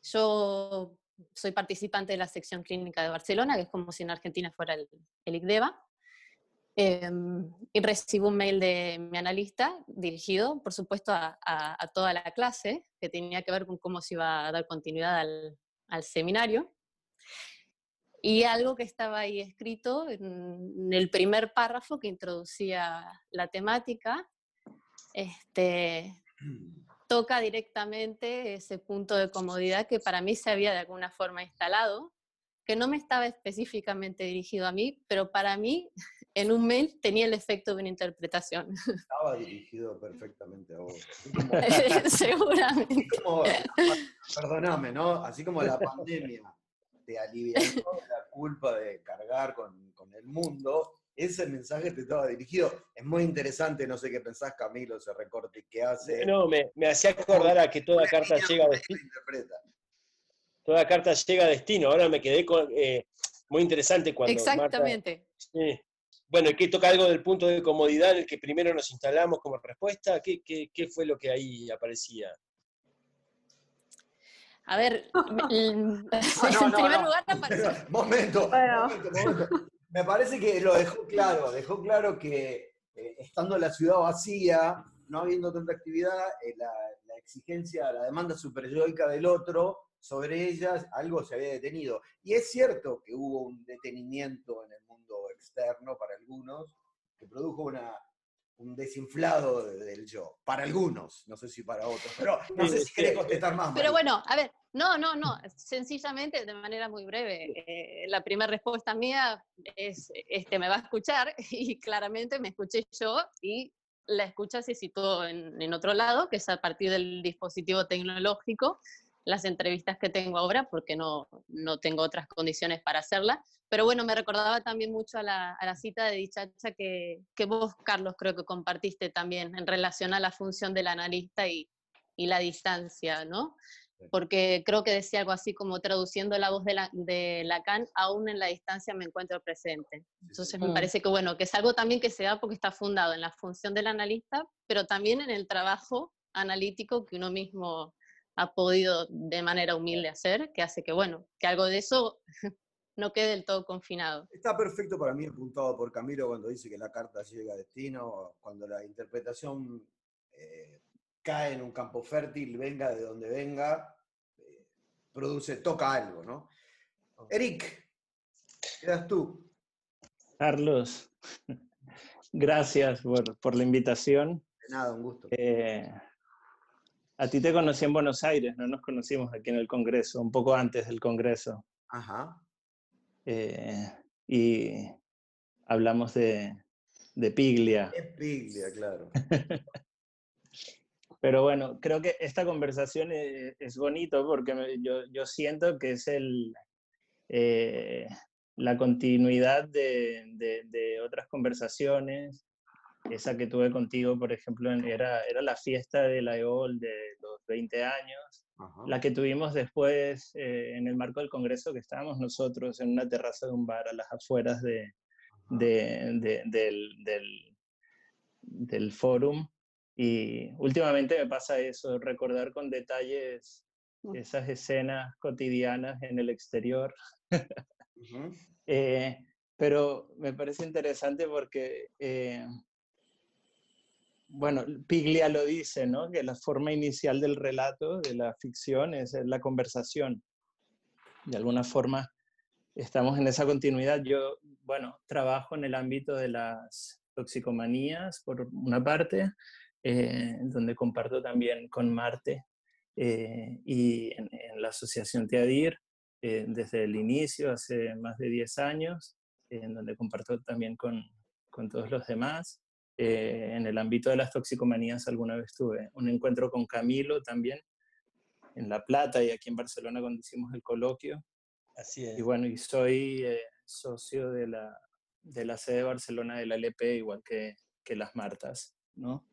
Speaker 7: Yo soy participante de la sección clínica de Barcelona, que es como si en Argentina fuera el, el ICDEVA. Em, y recibo un mail de mi analista dirigido, por supuesto, a, toda la clase, que tenía que ver con cómo se iba a dar continuidad al, al seminario. Y algo que estaba ahí escrito en el primer párrafo que introducía la temática, este, toca directamente ese punto de comodidad que para mí se había de alguna forma instalado, que no me estaba específicamente dirigido a mí, pero para mí en un mail tenía el efecto de una interpretación.
Speaker 2: Estaba dirigido perfectamente a vos.
Speaker 7: Seguramente.
Speaker 2: perdóname, ¿no? Así como la pandemia te alivió la culpa de cargar con, con, el mundo, ese mensaje te estaba dirigido. Es muy interesante, no sé qué pensás, Camilo, ese recorte que hace.
Speaker 3: No, me, me hacía acordar a que toda carta llega a destino. Toda carta llega a destino. Ahora me quedé con. Eh, muy interesante cuando.
Speaker 7: Exactamente.
Speaker 3: sí, bueno, ¿qué toca algo del punto de comodidad en el que primero nos instalamos como respuesta? ¿Qué, qué, fue lo que ahí aparecía?
Speaker 7: A ver, en primer lugar
Speaker 2: apareció. Momento, momento, Me parece que lo dejó claro, dejó claro que eh, estando la ciudad vacía, no habiendo tanta actividad, eh, la, la, exigencia, la demanda superyoica del otro sobre ellas, algo se había detenido. Y es cierto que hubo un detenimiento en el externo para algunos, que produjo una, un desinflado del yo. Para algunos, no sé si para otros, pero no sé si querés contestar más.
Speaker 7: Pero bueno, a ver, no, no, no, sencillamente, de manera muy breve, eh, la primera respuesta mía es, este, me va a escuchar y claramente me escuché yo y la escucha se situó en, en otro lado, que es a partir del dispositivo tecnológico las entrevistas que tengo ahora porque no, no tengo otras condiciones para hacerla. Pero bueno, me recordaba también mucho a la, cita de Dichacha que, que, vos, Carlos, creo que compartiste también en relación a la función del analista y la distancia, ¿no? Porque creo que decía algo así como traduciendo la voz de, la, de Lacan, aún en la distancia me encuentro presente. Entonces me parece que bueno, que es algo también que se da porque está fundado en la función del analista, pero también en el trabajo analítico que uno mismo ha podido de manera humilde hacer, que hace que, bueno, que algo de eso no quede del todo confinado.
Speaker 2: Está perfecto para mí apuntado por Camilo cuando dice que la carta llega a destino, cuando la interpretación eh, cae en un campo fértil, venga de donde venga, eh, produce, toca algo, ¿no? Eric, quedas tú.
Speaker 6: Carlos, gracias por, por, la invitación.
Speaker 2: De nada, un gusto.
Speaker 6: Eh, a ti te conocí en Buenos Aires, no nos conocimos aquí en el Congreso, un poco antes del Congreso.
Speaker 2: Ajá.
Speaker 6: Eh, y hablamos de, de Piglia.
Speaker 2: Es Piglia, claro.
Speaker 6: Pero bueno, creo que esta conversación es, es bonito porque yo, yo, siento que es el, eh, la continuidad de, de, de, otras conversaciones. Esa que tuve contigo, por ejemplo, era, era la fiesta de la EOL de los 20 años, la que tuvimos después eh, en el marco del Congreso, que estábamos nosotros en una terraza de un bar a las afueras de, de, del, del, del fórum. Y últimamente me pasa eso, recordar con detalles esas escenas cotidianas en el exterior. eh, pero me parece interesante porque eh, bueno, Piglia lo dice, ¿no? Que la forma inicial del relato, de la ficción, es la conversación. De alguna forma, estamos en esa continuidad. Yo, bueno, trabajo en el ámbito de las toxicomanías, por una parte, eh, donde comparto también con Marte eh, y en, la asociación Teadir eh, desde el inicio, hace más de 10 años, en donde comparto también con, con todos los demás. Eh, en el ámbito de las toxicomanías alguna vez tuve un encuentro con Camilo también en La Plata y aquí en Barcelona cuando hicimos el coloquio.
Speaker 3: Así es.
Speaker 6: Y bueno, y soy eh, socio de la, de la sede de Barcelona de la LP, igual que, que las Martas, ¿no?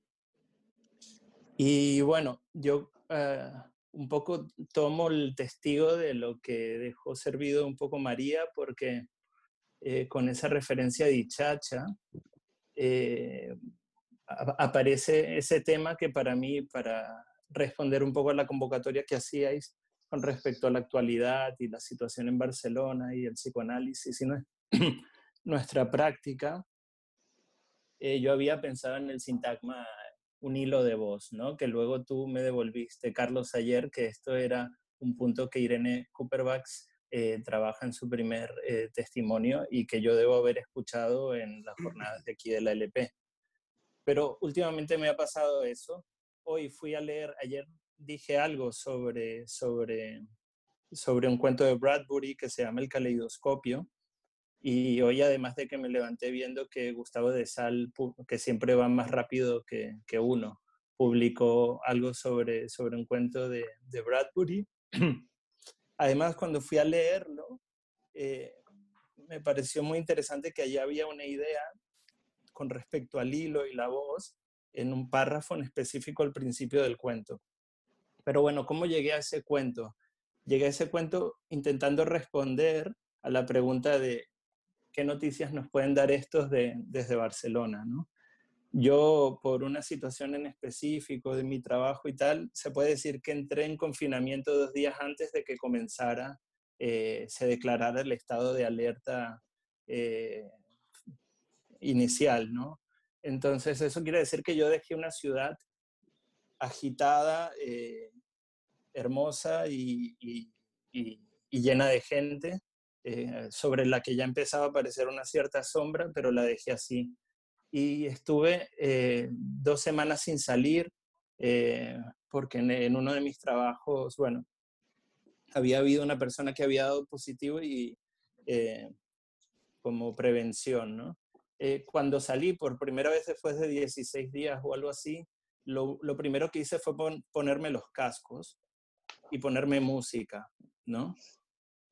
Speaker 6: Y bueno, yo eh, un poco tomo el testigo de lo que dejó servido un poco María, porque eh, con esa referencia de eh, aparece ese tema que para mí, para responder un poco a la convocatoria que hacíais con respecto a la actualidad y la situación en Barcelona y el psicoanálisis y nuestra práctica, eh, yo había pensado en el sintagma un hilo de voz, ¿no? que luego tú me devolviste, Carlos, ayer, que esto era un punto que Irene Cooperbacks eh, trabaja en su primer eh, testimonio y que yo debo haber escuchado en las jornadas de aquí de la LP. Pero últimamente me ha pasado eso. Hoy fui a leer, ayer dije algo sobre, sobre, sobre un cuento de Bradbury que se llama El caleidoscopio. Y hoy, además de que me levanté viendo que Gustavo de Sal, que siempre va más rápido que, que uno, publicó algo sobre, sobre un cuento de, de Bradbury. Además, cuando fui a leerlo, eh, me pareció muy interesante que allí había una idea con respecto al hilo y la voz en un párrafo en específico al principio del cuento. Pero bueno, ¿cómo llegué a ese cuento? Llegué a ese cuento intentando responder a la pregunta de qué noticias nos pueden dar estos de, desde Barcelona, ¿no? Yo, por una situación en específico de mi trabajo y tal, se puede decir que entré en confinamiento dos días antes de que comenzara, eh, se declarara el estado de alerta eh, inicial, ¿no? Entonces, eso quiere decir que yo dejé una ciudad agitada, eh, hermosa y, llena de gente, eh, sobre la que ya empezaba a aparecer una cierta sombra, pero la dejé así. Y estuve eh, dos semanas sin salir, porque en, uno de mis trabajos, bueno, había habido una persona que había dado positivo y como prevención, ¿no? Eh, cuando salí por primera vez después de 16 días o algo así, lo, primero que hice fue ponerme los cascos y ponerme música, ¿no?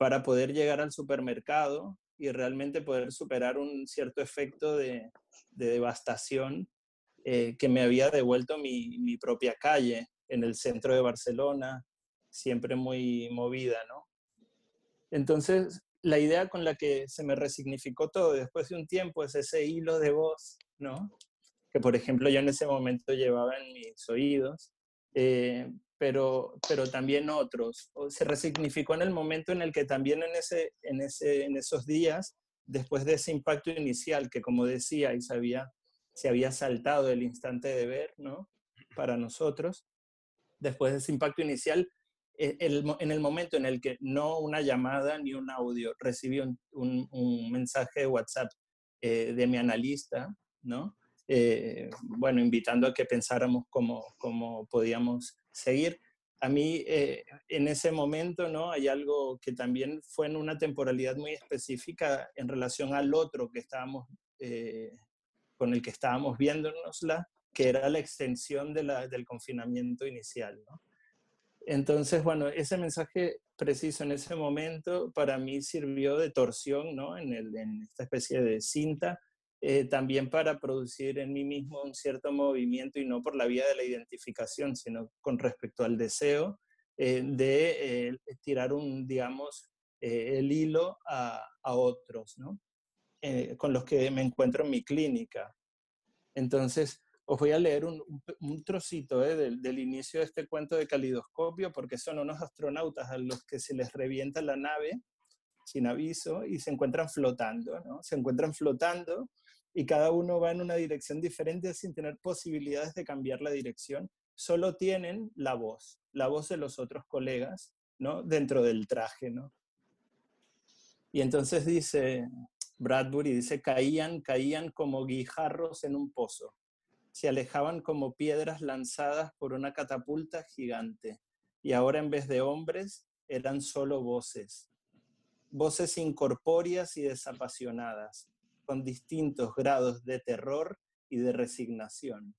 Speaker 6: Para poder llegar al supermercado y realmente poder superar un cierto efecto de, devastación eh, que me había devuelto mi, propia calle en el centro de Barcelona, siempre muy movida, ¿no? Entonces, la idea con la que se me resignificó todo después de un tiempo es ese hilo de voz, ¿no? Que por ejemplo yo en ese momento llevaba en mis oídos, eh, pero, pero también otros. Se resignificó en el momento en el que también en, ese, en, ese, en esos días, después de ese impacto inicial, que como decía, y se había, se había saltado el instante de ver, ¿no? Para nosotros, después de ese impacto inicial, e, en el momento en el que no una llamada ni un audio, recibí un, mensaje de WhatsApp eh, de mi analista, ¿no? Eh, bueno, invitando a que pensáramos cómo, cómo podíamos seguir. A mí, eh, en ese momento, ¿no? Hay algo que también fue en una temporalidad muy específica en relación al otro que estábamos, con el que estábamos viéndonosla, que era la extensión de la, del confinamiento inicial, ¿no? Entonces, bueno, ese mensaje preciso en ese momento para mí sirvió de torsión, ¿no? En, esta especie de cinta, eh, también para producir en mí mismo un cierto movimiento y no por la vía de la identificación, sino con respecto al deseo eh, de eh, tirar un, digamos, el hilo a, a otros, ¿no? con los que me encuentro en mi clínica. Entonces, os voy a leer un, trocito eh, del, inicio de este cuento de calidoscopio, porque son unos astronautas a los que se les revienta la nave sin aviso y se encuentran flotando, ¿no? Se encuentran flotando y cada uno va en una dirección diferente sin tener posibilidades de cambiar la dirección. Solo tienen la voz, la voz de los otros colegas, ¿no? Dentro del traje, ¿no? Y entonces dice, Bradbury dice, caían, caían como guijarros en un pozo se alejaban como piedras lanzadas por una catapulta gigante, y ahora en vez de hombres eran solo voces, voces incorpóreas y desapasionadas, con distintos grados de terror y de resignación.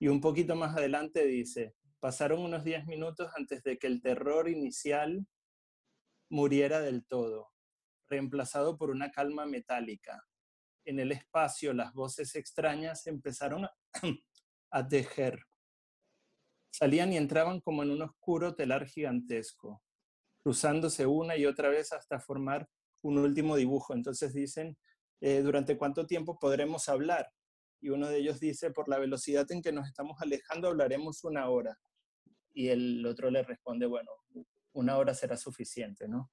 Speaker 6: Y un poquito más adelante dice, pasaron unos diez minutos antes de que el terror inicial muriera del todo, reemplazado por una calma metálica, en el espacio las voces extrañas empezaron a, tejer. salían y entraban como en un oscuro telar gigantesco, cruzándose una y otra vez hasta formar un último dibujo. Entonces dicen, eh, ¿durante cuánto tiempo podremos hablar? Y uno de ellos dice, por la velocidad en que nos estamos alejando, hablaremos una hora. Y el otro le responde, bueno, una hora será suficiente, ¿no?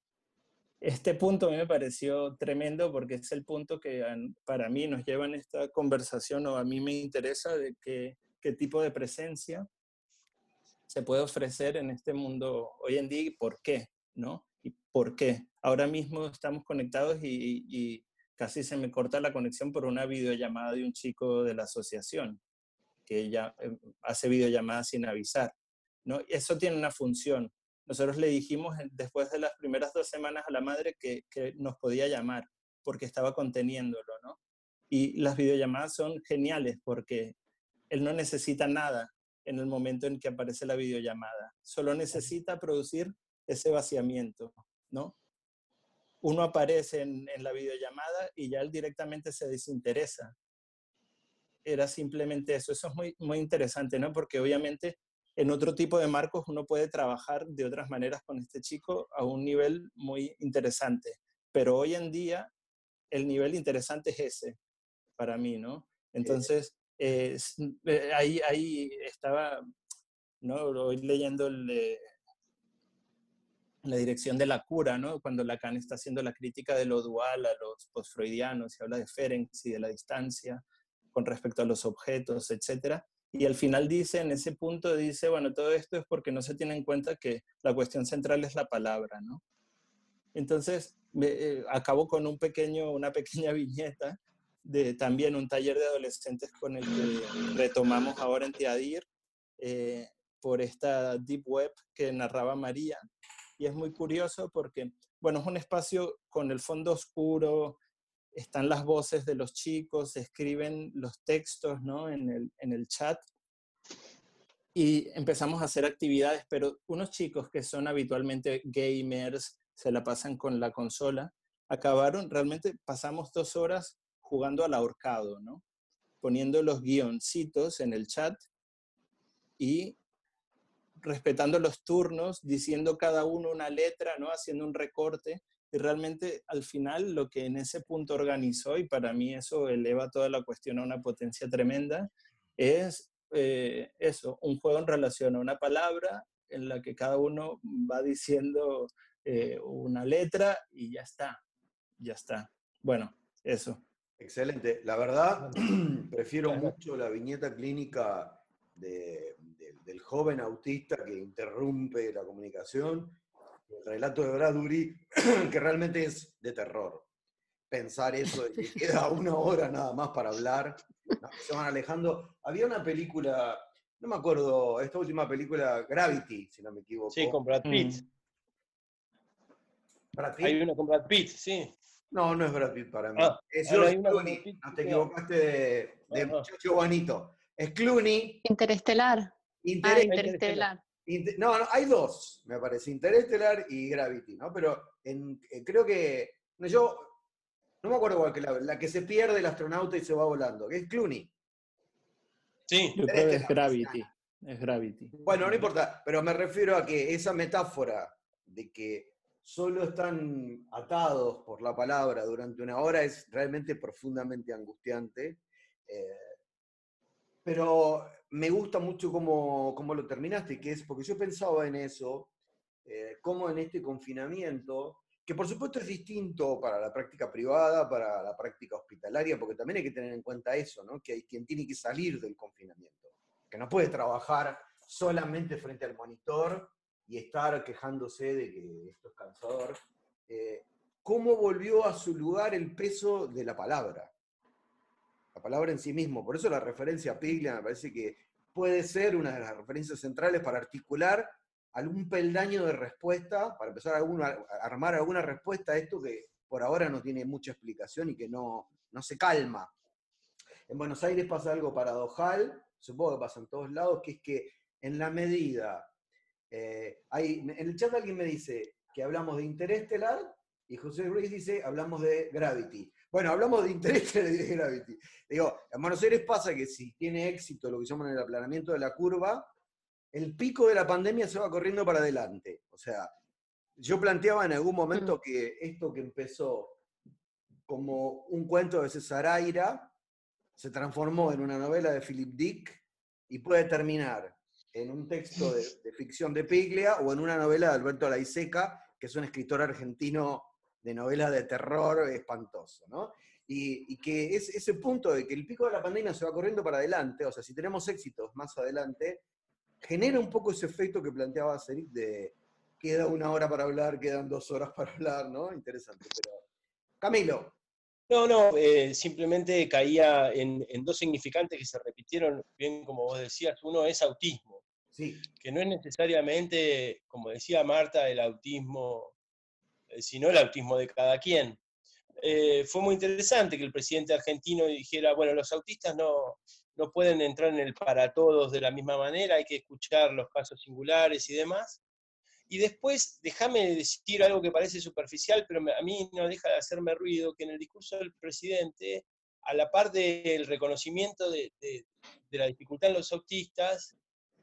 Speaker 6: Este punto a mí me pareció tremendo porque es el punto que para mí nos lleva en esta conversación o a mí me interesa de qué tipo de presencia se puede ofrecer en este mundo hoy en día y por qué, ¿no? Y por qué. Ahora mismo estamos conectados y, casi se me corta la conexión por una videollamada de un chico de la asociación que ya eh, hace videollamadas sin avisar, ¿no? Eso tiene una función. Nosotros le dijimos después de las primeras dos semanas a la madre que, que nos podía llamar porque estaba conteniéndolo, ¿no? Y las videollamadas son geniales porque él no necesita nada en el momento en que aparece la videollamada. Solo necesita producir ese vaciamiento, ¿no? Uno aparece en, la videollamada y ya él directamente se desinteresa. Era simplemente eso. Eso es muy, muy interesante, ¿no? Porque obviamente en otro tipo de marcos uno puede trabajar de otras maneras con este chico a un nivel muy interesante. Pero hoy en día el nivel interesante es ese, para mí, ¿no? Entonces, eh, ahí, ahí estaba, ¿no? Hoy leyendo la dirección de la cura, ¿no? Cuando Lacan está haciendo la crítica de lo dual a los postfreudianos y habla de Ferenc y de la distancia con respecto a los objetos, etcétera. Y al final dice, en ese punto dice, bueno, todo esto es porque no se tiene en cuenta que la cuestión central es la palabra, ¿no? Entonces, eh, acabo con un pequeño, una pequeña viñeta de también un taller de adolescentes con el que retomamos ahora en Teadir eh, por esta Deep Web que narraba María. Y es muy curioso porque, bueno, es un espacio con el fondo oscuro, están las voces de los chicos, escriben los textos ¿no? en, el, en el chat y empezamos a hacer actividades, pero unos chicos que son habitualmente gamers, se la pasan con la consola, acabaron, realmente pasamos dos horas jugando al ahorcado, ¿no? Poniendo los guioncitos en el chat y respetando los turnos, diciendo cada uno una letra, ¿no? Haciendo un recorte. Y realmente al final lo que en ese punto organizó, y para mí eso eleva toda la cuestión a una potencia tremenda, es eh, eso, un juego en relación a una palabra en la que cada uno va diciendo eh, una letra y ya está, ya está. Bueno, eso.
Speaker 2: Excelente. La verdad, prefiero mucho la viñeta clínica del joven autista que interrumpe la comunicación, el relato de Bradbury, que realmente es de terror. Pensar eso de que queda una hora nada más para hablar, se van alejando. Había una película, no me acuerdo, esta última película, Gravity, si no me equivoco.
Speaker 3: Sí, con Brad Pitt.
Speaker 2: Mm. ¿Brad
Speaker 3: Pitt? Hay una con Brad Pitt, sí.
Speaker 2: No, no es Brad Pitt para mí. Ah, es George Clooney. No te equivocaste de, de muchacho bonito. Es Clooney.
Speaker 7: Interestelar.
Speaker 2: Ah, Interestelar. no, no, hay dos, me parece, Interestelar y Gravity, ¿no? Pero en, eh, creo que, yo, no me acuerdo cuál que la, la que se pierde el astronauta y se va volando, que es Clooney.
Speaker 6: Sí, yo creo que es Gravity. Es Gravity.
Speaker 2: Bueno, no importa, pero me refiero a que esa metáfora de que solo están atados por la palabra durante una hora es realmente profundamente angustiante. Eh, pero me gusta mucho cómo, lo terminaste, que es porque yo pensaba en eso, eh, cómo en este confinamiento, que por supuesto es distinto para la práctica privada, para la práctica hospitalaria, porque también hay que tener en cuenta eso, ¿no? que hay quien tiene que salir del confinamiento, que no puede trabajar solamente frente al monitor y estar quejándose de que esto es cansador, eh, ¿cómo volvió a su lugar el peso de la palabra? La palabra en sí mismo. Por eso la referencia a Piglia me parece que puede ser una de las referencias centrales para articular algún peldaño de respuesta, para empezar a, armar alguna respuesta a esto que por ahora no tiene mucha explicación y que no, no se calma. En Buenos Aires pasa algo paradojal, supongo que pasa en todos lados, que es que en la medida eh, en el chat alguien me dice que hablamos de Interestelar y José Ruiz dice hablamos de Gravity. Bueno, hablamos de Interestelar y de Gravity. Digo, en Buenos Aires pasa que si tiene éxito lo que llaman el aplanamiento de la curva, el pico de la pandemia se va corriendo para adelante. O sea, yo planteaba en algún momento que esto que empezó como un cuento de César Aira se transformó en una novela de Philip Dick y puede terminar en un texto de, ficción de Piglia o en una novela de Alberto Laiseca, que es un escritor argentino de novela de terror espantoso, ¿no? Y, que es ese punto de que el pico de la pandemia se va corriendo para adelante, o sea, si tenemos éxitos más adelante, genera un poco ese efecto que planteaba Serif de queda una hora para hablar, quedan dos horas para hablar, ¿no? Interesante, pero... Camilo.
Speaker 3: No, no, eh, simplemente caía en, dos significantes que se repitieron, bien como vos decías, uno es autismo,
Speaker 2: sí.
Speaker 3: que no es necesariamente, como decía Marta, el autismo, sino el autismo de cada quien. Eh, fue muy interesante que el presidente argentino dijera, bueno, los autistas no, no pueden entrar en el para todos de la misma manera, hay que escuchar los casos singulares y demás. Y después, déjame decir algo que parece superficial, pero a mí no deja de hacerme ruido, que en el discurso del presidente, a la par del reconocimiento de, la dificultad en los autistas,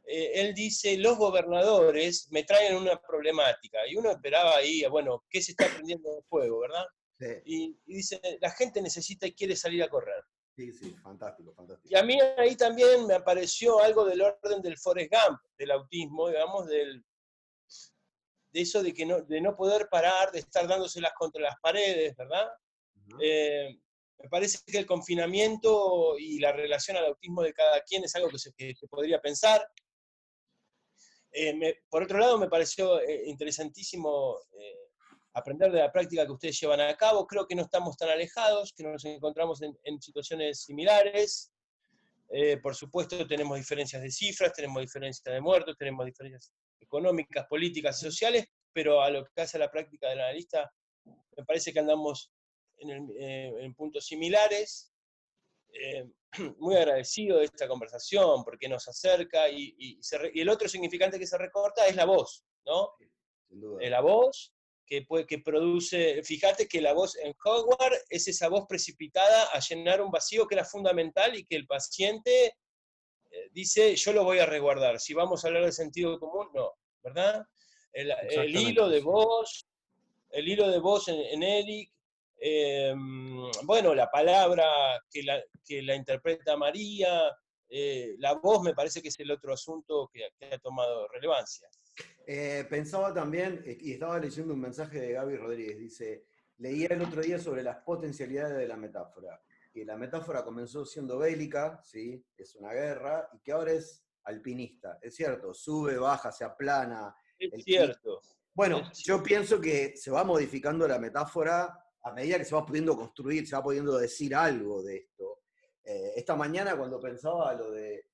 Speaker 3: eh, él dice, los gobernadores me traen una problemática. Y uno esperaba ahí, bueno, ¿qué se está prendiendo en fuego, verdad? Y, y, dice, la gente necesita y quiere salir a correr.
Speaker 2: Sí, sí, fantástico, fantástico.
Speaker 3: Y a mí ahí también me apareció algo del orden del Forrest Gump, del autismo, digamos, del, de eso de, que no, de no poder parar, de estar dándoselas contra las paredes, ¿verdad? Eh, me parece que el confinamiento y la relación al autismo de cada quien es algo que se, podría pensar. Eh, por otro lado, me pareció eh, interesantísimo aprender de la práctica que ustedes llevan a cabo. Creo que no estamos tan alejados, que nos encontramos en, situaciones similares. Eh, por supuesto, tenemos diferencias de cifras, tenemos diferencias de muertos, tenemos diferencias económicas, políticas y sociales, pero a lo que hace la práctica del analista, me parece que andamos en, eh, puntos similares. Eh, muy agradecido de esta conversación porque nos acerca y, y, el otro significante que se recorta es la voz, ¿no? Sin duda. la voz que, puede, que produce, fíjate que la voz en Hogwarts es esa voz precipitada a llenar un vacío que era fundamental y que el paciente eh, dice, yo lo voy a resguardar. Si vamos a hablar de sentido común, no, ¿verdad? El, hilo de voz, el hilo de voz en, Eric, em, bueno, la palabra que la, que la interpreta María, eh, la voz me parece que es el otro asunto que ha tomado relevancia.
Speaker 2: Eh, pensaba también, eh, y estaba leyendo un mensaje de Gaby Rodríguez, dice, leía el otro día sobre las potencialidades de la metáfora, que la metáfora comenzó siendo bélica, ¿sí? es una guerra, y que ahora es alpinista. Es cierto, sube, baja, se aplana.
Speaker 3: Es cierto.
Speaker 2: Bueno, yo pienso que se va modificando la metáfora a medida que se va pudiendo construir, se va pudiendo decir algo de esto. Eh, esta mañana cuando pensaba lo de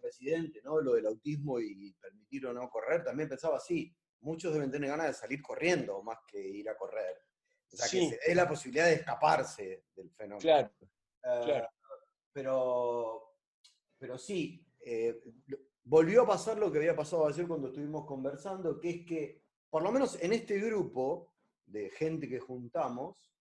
Speaker 2: presidente, ¿no? Lo del autismo y permitir o no correr, también pensaba así, muchos deben tener ganas de salir corriendo más que ir a correr. O sea, que es la posibilidad de escaparse del fenómeno.
Speaker 3: Claro, eh,
Speaker 2: Pero, pero sí, eh, volvió a pasar lo que había pasado ayer cuando estuvimos conversando, que es que, por lo menos en este grupo de gente que juntamos,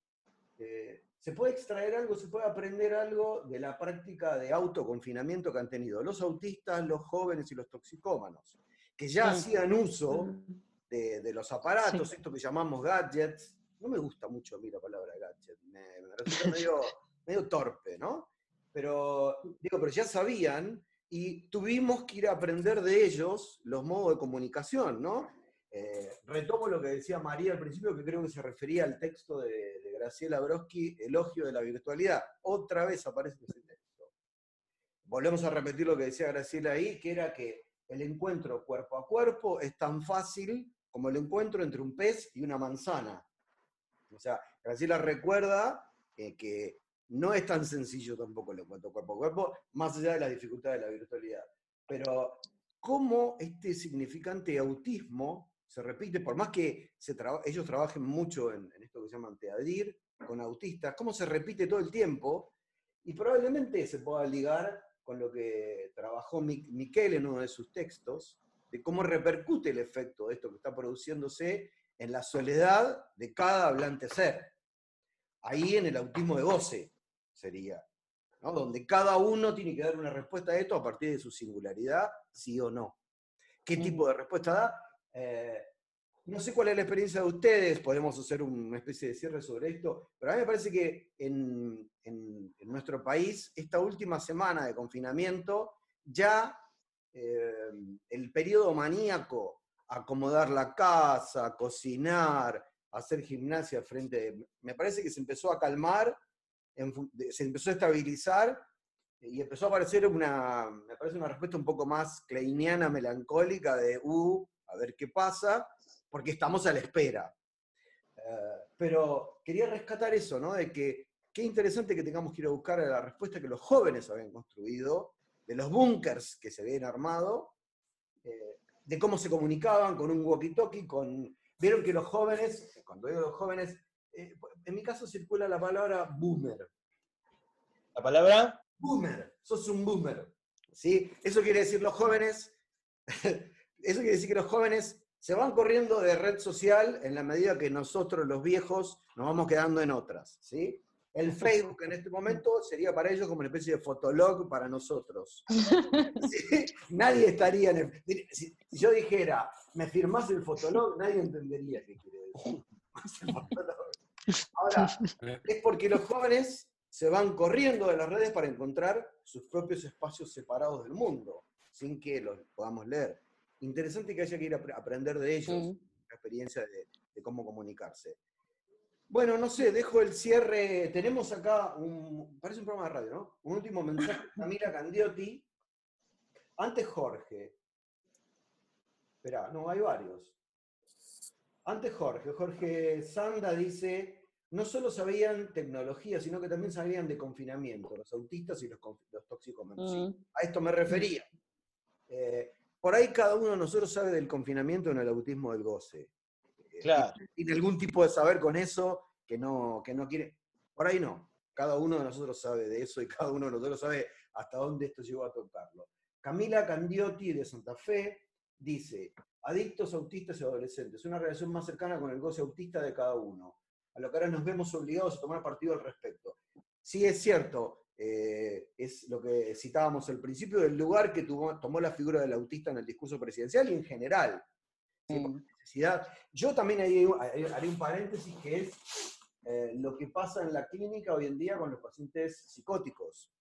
Speaker 2: eh, se puede extraer algo, se puede aprender algo de la práctica de autoconfinamiento que han tenido los autistas, los jóvenes y los toxicómanos, que ya hacían uso de, los aparatos, esto que llamamos gadgets. No me gusta mucho a mí la palabra gadget, me, resulta medio, torpe, ¿no? Pero, digo, pero ya sabían y tuvimos que ir a aprender de ellos los modos de comunicación, ¿no? Eh, retomo lo que decía María al principio, que creo que se refería al texto de, Graciela Broski, Elogio de la Virtualidad. Otra vez aparece ese texto. Volvemos a repetir lo que decía Graciela ahí, que era que el encuentro cuerpo a cuerpo es tan fácil como el encuentro entre un pez y una manzana. O sea, Graciela recuerda eh, que no es tan sencillo tampoco el encuentro cuerpo a cuerpo, más allá de las dificultades de la virtualidad. Pero, ¿cómo este significante autismo se repite, por más que ellos trabajen mucho en, esto que se llama teadir con autistas, cómo se repite todo el tiempo, y probablemente se pueda ligar con lo que trabajó Miquel en uno de sus textos, de cómo repercute el efecto de esto que está produciéndose en la soledad de cada hablante ser. Ahí en el autismo de goce sería, donde cada uno tiene que dar una respuesta a esto a partir de su singularidad, sí o no. qué tipo de respuesta da. Eh, no sé cuál es la experiencia de ustedes, podemos hacer una especie de cierre sobre esto, pero a mí me parece que en, nuestro país, esta última semana de confinamiento, ya eh, el periodo maníaco, acomodar la casa, cocinar, hacer gimnasia frente, me parece que se empezó a calmar, se empezó a estabilizar y empezó a aparecer una, me parece una respuesta un poco más kleiniana, melancólica de, uh, a ver qué pasa, porque estamos a la espera. Eh, pero quería rescatar eso, ¿no? De que qué interesante que tengamos que ir a buscar la respuesta que los jóvenes habían construido, de los búnkers que se habían armado, eh, de cómo se comunicaban con un walkie-talkie, con... Vieron que los jóvenes, cuando digo los jóvenes, eh, en mi caso circula la palabra boomer.
Speaker 3: ¿La palabra?
Speaker 2: Boomer, sos un boomer. ¿sí? Eso quiere decir los jóvenes, eso quiere decir que los jóvenes se van corriendo de red social en la medida que nosotros, los viejos, nos vamos quedando en otras. ¿sí? El Facebook en este momento sería para ellos como una especie de fotolog para nosotros. Nadie estaría en el, si, yo dijera, me firmás el fotolog, nadie entendería qué quiere decir. Ahora, es porque los jóvenes se van corriendo de las redes para encontrar sus propios espacios separados del mundo, sin que los podamos leer interesante que haya que ir a aprender de ellos, la experiencia de, cómo comunicarse. Bueno, no sé, dejo el cierre. Tenemos acá un. Parece un programa de radio, ¿no? Un último mensaje. Camila Candiotti. Antes Jorge. Espera, no, hay varios. Antes Jorge. Jorge Sanda dice. No solo sabían tecnología, sino que también sabían de confinamiento, los autistas y los, los tóxicos A esto me refería. Eh, por ahí cada uno de nosotros sabe del confinamiento en el autismo del goce.
Speaker 3: Eh, claro.
Speaker 2: Tiene algún tipo de saber con eso que no, que no quiere. Por ahí no. Cada uno de nosotros sabe de eso y cada uno de nosotros sabe hasta dónde esto llegó a tocarlo. Camila Candiotti de Santa Fe dice, adictos, autistas y adolescentes, una relación más cercana con el goce autista de cada uno, a lo que ahora nos vemos obligados a tomar partido al respecto. Sí es cierto, eh, es lo que citábamos al principio, del lugar que tomó la figura del autista en el discurso presidencial y en general. Mm. Necesidad. Yo también haré un paréntesis que es eh, lo que pasa en la clínica hoy en día con los pacientes psicóticos.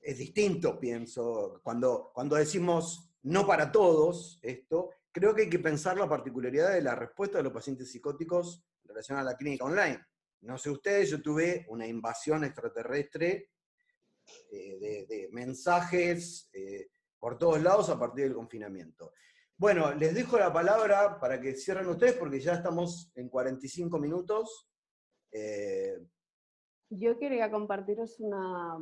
Speaker 2: Es distinto, pienso, cuando, cuando decimos no para todos esto, creo que hay que pensar la particularidad de la respuesta de los pacientes psicóticos en relación a la clínica online. No sé ustedes, yo tuve una invasión extraterrestre eh, de, mensajes eh, por todos lados a partir del confinamiento. Bueno, les dejo la palabra para que cierren ustedes porque ya estamos en 45 minutos.
Speaker 1: Eh, yo quería compartiros una...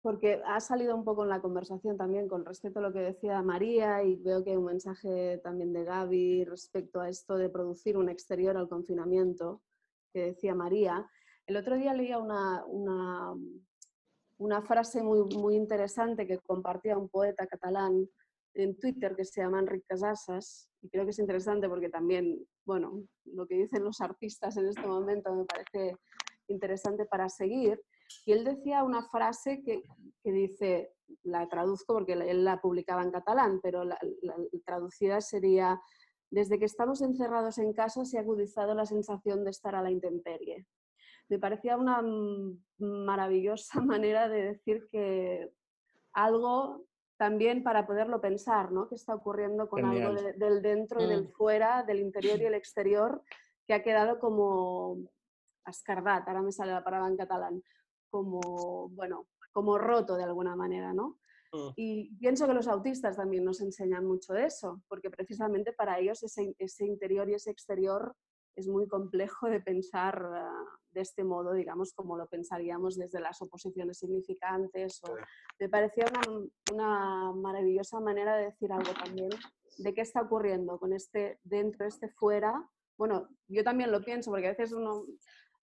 Speaker 1: Porque ha salido un poco en la conversación también con respecto a lo que decía María y veo que hay un mensaje también de Gaby respecto a esto de producir un exterior al confinamiento que decía María. El otro día leía una, una, frase muy, muy interesante que compartía un poeta catalán en Twitter que se llama Enric Casasas y creo que es interesante porque también, bueno, lo que dicen los artistas en este momento me parece interesante para seguir. Y él decía una frase que, que dice, la traduzco porque él la publicaba en catalán, pero la traducida sería, desde que estamos encerrados en casa se ha agudizado la sensación de estar a la intemperie. Me parecía una maravillosa manera de decir que algo también para poderlo pensar, ¿no? ¿Qué está ocurriendo con algo del dentro y del mm. fuera, del interior y el exterior, que ha quedado como escardat, ahora me sale la palabra en catalán, como, bueno, como roto de alguna manera, ¿no? Mm. Y pienso que los autistas también nos enseñan mucho de eso, porque precisamente para ellos ese, ese interior y ese exterior es muy complejo de pensar ah, de este modo, digamos, como lo pensaríamos desde las oposiciones significantes. O... Me parecía una, una, maravillosa manera de decir algo también de qué está ocurriendo con este dentro, este fuera. Bueno, yo también lo pienso, porque a veces uno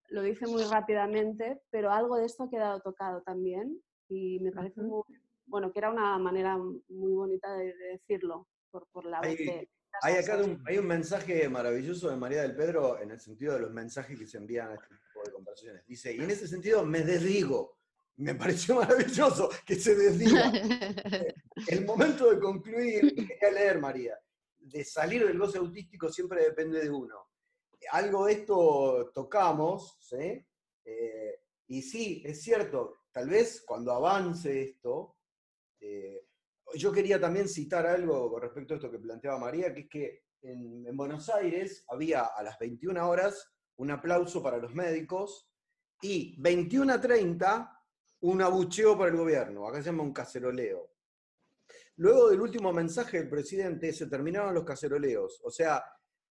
Speaker 1: lo dice muy rápidamente, pero algo de esto ha quedado tocado también y me parece muy, bueno, que era una manera muy bonita de, decirlo por, por la
Speaker 2: hay, hay acá un, hay un mensaje maravilloso de María del Pedro en el sentido de los mensajes que se envían a este tipo de conversaciones. Dice, y en ese sentido me desdigo, me pareció maravilloso que se desdiga. El momento de concluir, quería leer, María, de salir del goce autístico siempre depende de uno. Algo de esto tocamos, ¿sí? Eh, y sí, es cierto, tal vez cuando avance esto, eh, yo quería también citar algo con respecto a esto que planteaba María, que es que en, en Buenos Aires había a las 21 horas un aplauso para los médicos y 21 a 30 un abucheo para el gobierno, acá se llama un caceroleo. Luego del último mensaje del presidente se terminaron los caceroleos, o sea,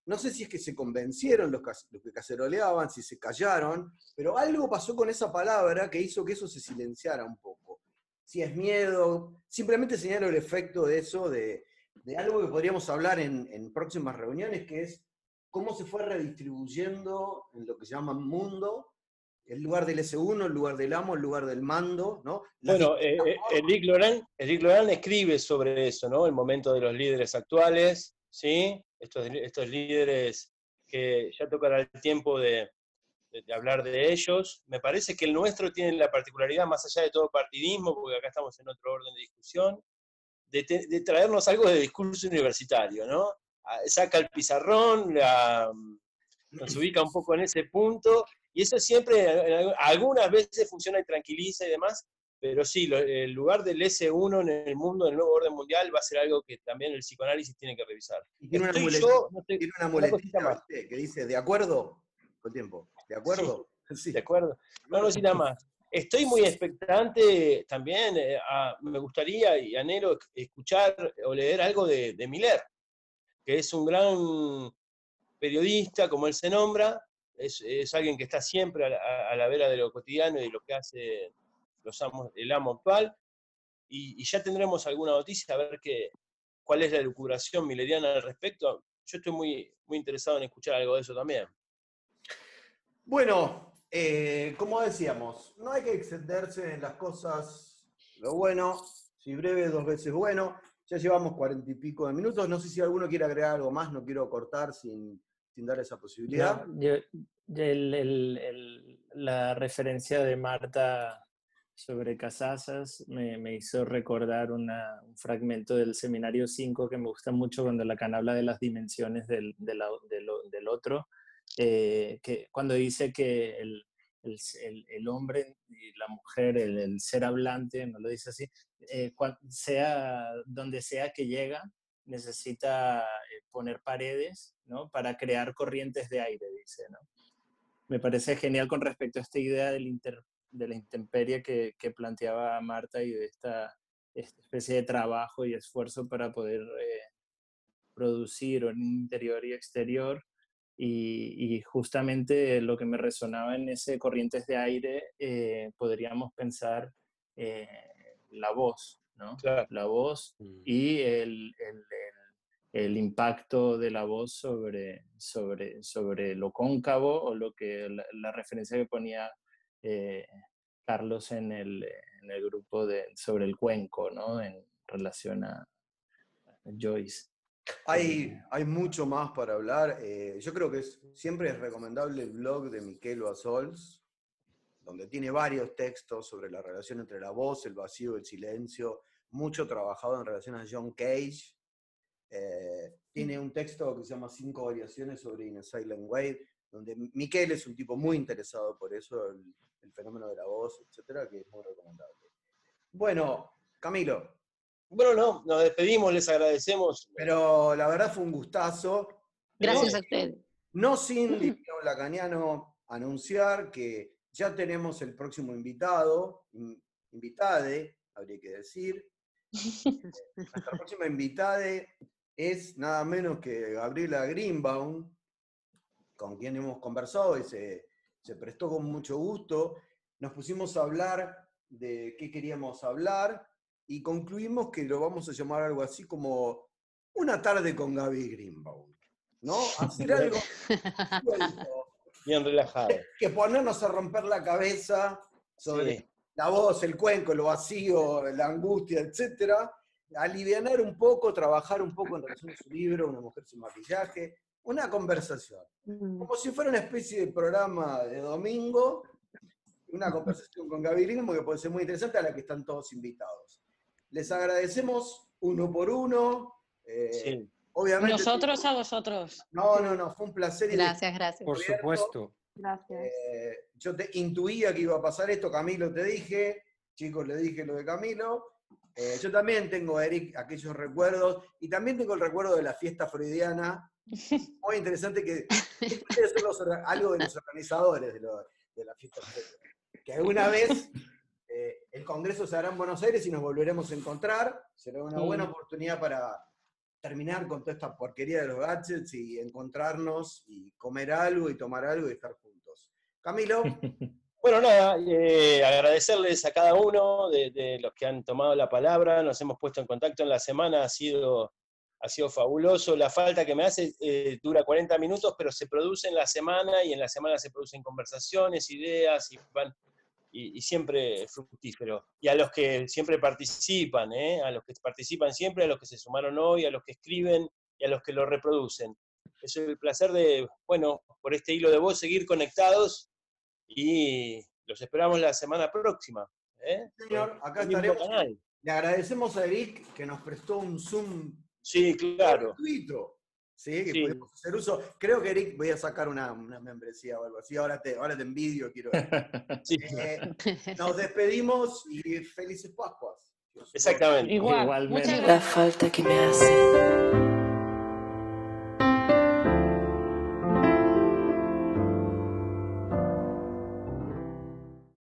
Speaker 2: no sé si es que se convencieron los, que caceroleaban, si se callaron, pero algo pasó con esa palabra que hizo que eso se silenciara un poco. Si es miedo, simplemente señalo el efecto de eso, de, algo que podríamos hablar en, en próximas reuniones, que es cómo se fue redistribuyendo en lo que se llama mundo el lugar del S1, el lugar del amo, el lugar del mando, ¿no?
Speaker 3: bueno, eh, eh, Eric, Loran, escribe sobre eso, ¿no? El momento de los líderes actuales, ¿sí? Estos, estos líderes que ya tocará el tiempo de, hablar de ellos. Me parece que el nuestro tiene la particularidad, más allá de todo partidismo, porque acá estamos en otro orden de discusión, de, traernos algo de discurso universitario, ¿no? Ah, saca el pizarrón, nos ubica un poco en ese punto y eso siempre, algunas veces funciona y tranquiliza y demás, pero sí, el lugar del S1 en el mundo, en el nuevo orden mundial, va a ser algo que también el psicoanálisis tiene que revisar.
Speaker 2: tiene una, muletilla, que dice, ¿de acuerdo? Con tiempo, ¿de acuerdo?
Speaker 3: Sí, De acuerdo. No necesita más. Estoy muy expectante también, eh, me gustaría y anhelo escuchar o leer algo de, de Miller, que es un gran periodista, como él se nombra, es, alguien que está siempre a la, vera de lo cotidiano y de lo que hace los amos, el amo actual, y, ya tendremos alguna noticia a ver qué, cuál es la elucubración mileriana al respecto. Yo estoy muy, muy interesado en escuchar algo de eso también.
Speaker 2: Bueno, eh, como decíamos, no hay que extenderse en las cosas, lo bueno, si breve, dos veces bueno. Ya llevamos cuarenta y pico de minutos. No sé si alguno quiere agregar algo más, no quiero cortar sin, dar esa posibilidad.
Speaker 6: la referencia de Marta sobre Casasas me, hizo recordar un fragmento del seminario 5 que me gusta mucho cuando Lacan habla de las dimensiones del, del, otro, eh, que cuando dice que el, el, hombre y la mujer, el, ser hablante, no lo dice así, eh, sea donde sea que llega, necesita eh, poner paredes ¿no? para crear corrientes de aire, dice. ¿no? Me parece genial con respecto a esta idea del inter, de la intemperie que, que, planteaba Marta y de esta, especie de trabajo y esfuerzo para poder eh, producir en interior y exterior. Y, y, justamente lo que me resonaba en ese corrientes de aire, eh, podríamos pensar la voz, ¿no? La voz mm. y el, el, el impacto de la voz sobre, sobre, sobre lo cóncavo o lo que la, referencia que ponía eh, Carlos en el, en el, grupo de, sobre el cuenco, ¿no? En relación a, Joyce.
Speaker 2: Hay, eh, hay, mucho más para hablar. Eh, yo creo que es, siempre es recomendable el blog de Miquel Basols, donde tiene varios textos sobre la relación entre la voz, el vacío, el silencio, mucho trabajado en relación a John Cage, eh, tiene un texto que se llama Cinco variaciones sobre In a Silent Way, donde Miquel es un tipo muy interesado por eso, el, fenómeno de la voz, etcétera, que es muy recomendable. Bueno, Camilo.
Speaker 3: Bueno, no, nos despedimos, les agradecemos.
Speaker 2: Pero la verdad fue un gustazo.
Speaker 7: Gracias a usted.
Speaker 2: No sin, la Lacaniano, anunciar que ya tenemos el próximo invitado, invitade, habría que decir. Nuestra próxima invitada es nada menos que Gabriela Greenbaum, con quien hemos conversado y se, prestó con mucho gusto. Nos pusimos a hablar de qué queríamos hablar y concluimos que lo vamos a llamar algo así como una tarde con Gaby Greenbaum. ¿No? Hacer algo
Speaker 3: bien relajado.
Speaker 2: Que ponernos a romper la cabeza sobre la voz, el cuenco, lo vacío, la angustia, etcétera, alivianar un poco, trabajar un poco en relación a su libro, Una mujer sin maquillaje, una conversación. Como si fuera una especie de programa de domingo, una conversación con Gaby Grimo que puede ser muy interesante a la que están todos invitados. Les agradecemos uno por uno. eh,
Speaker 3: Sí.
Speaker 2: Obviamente.
Speaker 4: Nosotros a vosotros.
Speaker 2: No, no, no, fue un placer.
Speaker 7: Gracias, gracias.
Speaker 5: Por supuesto.
Speaker 1: Gracias.
Speaker 2: Eh, yo te intuía que iba a pasar esto, Camilo te dije, chicos le dije lo de Camilo. Eh, yo también tengo, Eric, aquellos recuerdos, y también tengo el recuerdo de la fiesta freudiana. Muy interesante que debe ser los algo de los organizadores de, lo- de la fiesta freudiana. Que alguna vez el Congreso se hará en Buenos Aires y nos volveremos a encontrar. Será una
Speaker 4: Sí.
Speaker 2: buena oportunidad para terminar con toda esta porquería de los gadgets y encontrarnos y comer algo y tomar algo y estar juntos. Camilo,
Speaker 3: Bueno, nada, eh, agradecerles a cada uno de, de los que han tomado la palabra, nos hemos puesto en contacto en la semana, ha sido, ha sido fabuloso. La falta que me hace eh, dura 40 minutos, pero se produce en la semana y en la semana se producen conversaciones, ideas y, van- y, y siempre es fructífero. Y a los que siempre participan, ¿eh? a los que participan siempre, a los que se sumaron hoy, a los que escriben y a los que lo reproducen. Es el placer de, bueno, por este hilo de voz seguir conectados y los esperamos la semana próxima. ¿eh?
Speaker 2: señor, acá estaremos.
Speaker 3: canal.
Speaker 2: Le agradecemos a Eric que nos prestó un Zoom
Speaker 3: Sí, claro.
Speaker 2: gratuito. Sí, que
Speaker 3: Sí.
Speaker 2: pudimos hacer uso. Creo que Eric voy a sacar una, una membresía o algo así. Ahora te, ahora te envidio, quiero.
Speaker 3: Sí,
Speaker 2: Eh, nos despedimos y felices Pascuas.
Speaker 3: exactamente.
Speaker 4: Igual.
Speaker 6: Igualmente.
Speaker 4: Muchas
Speaker 8: La
Speaker 4: gracias.
Speaker 8: falta que me hace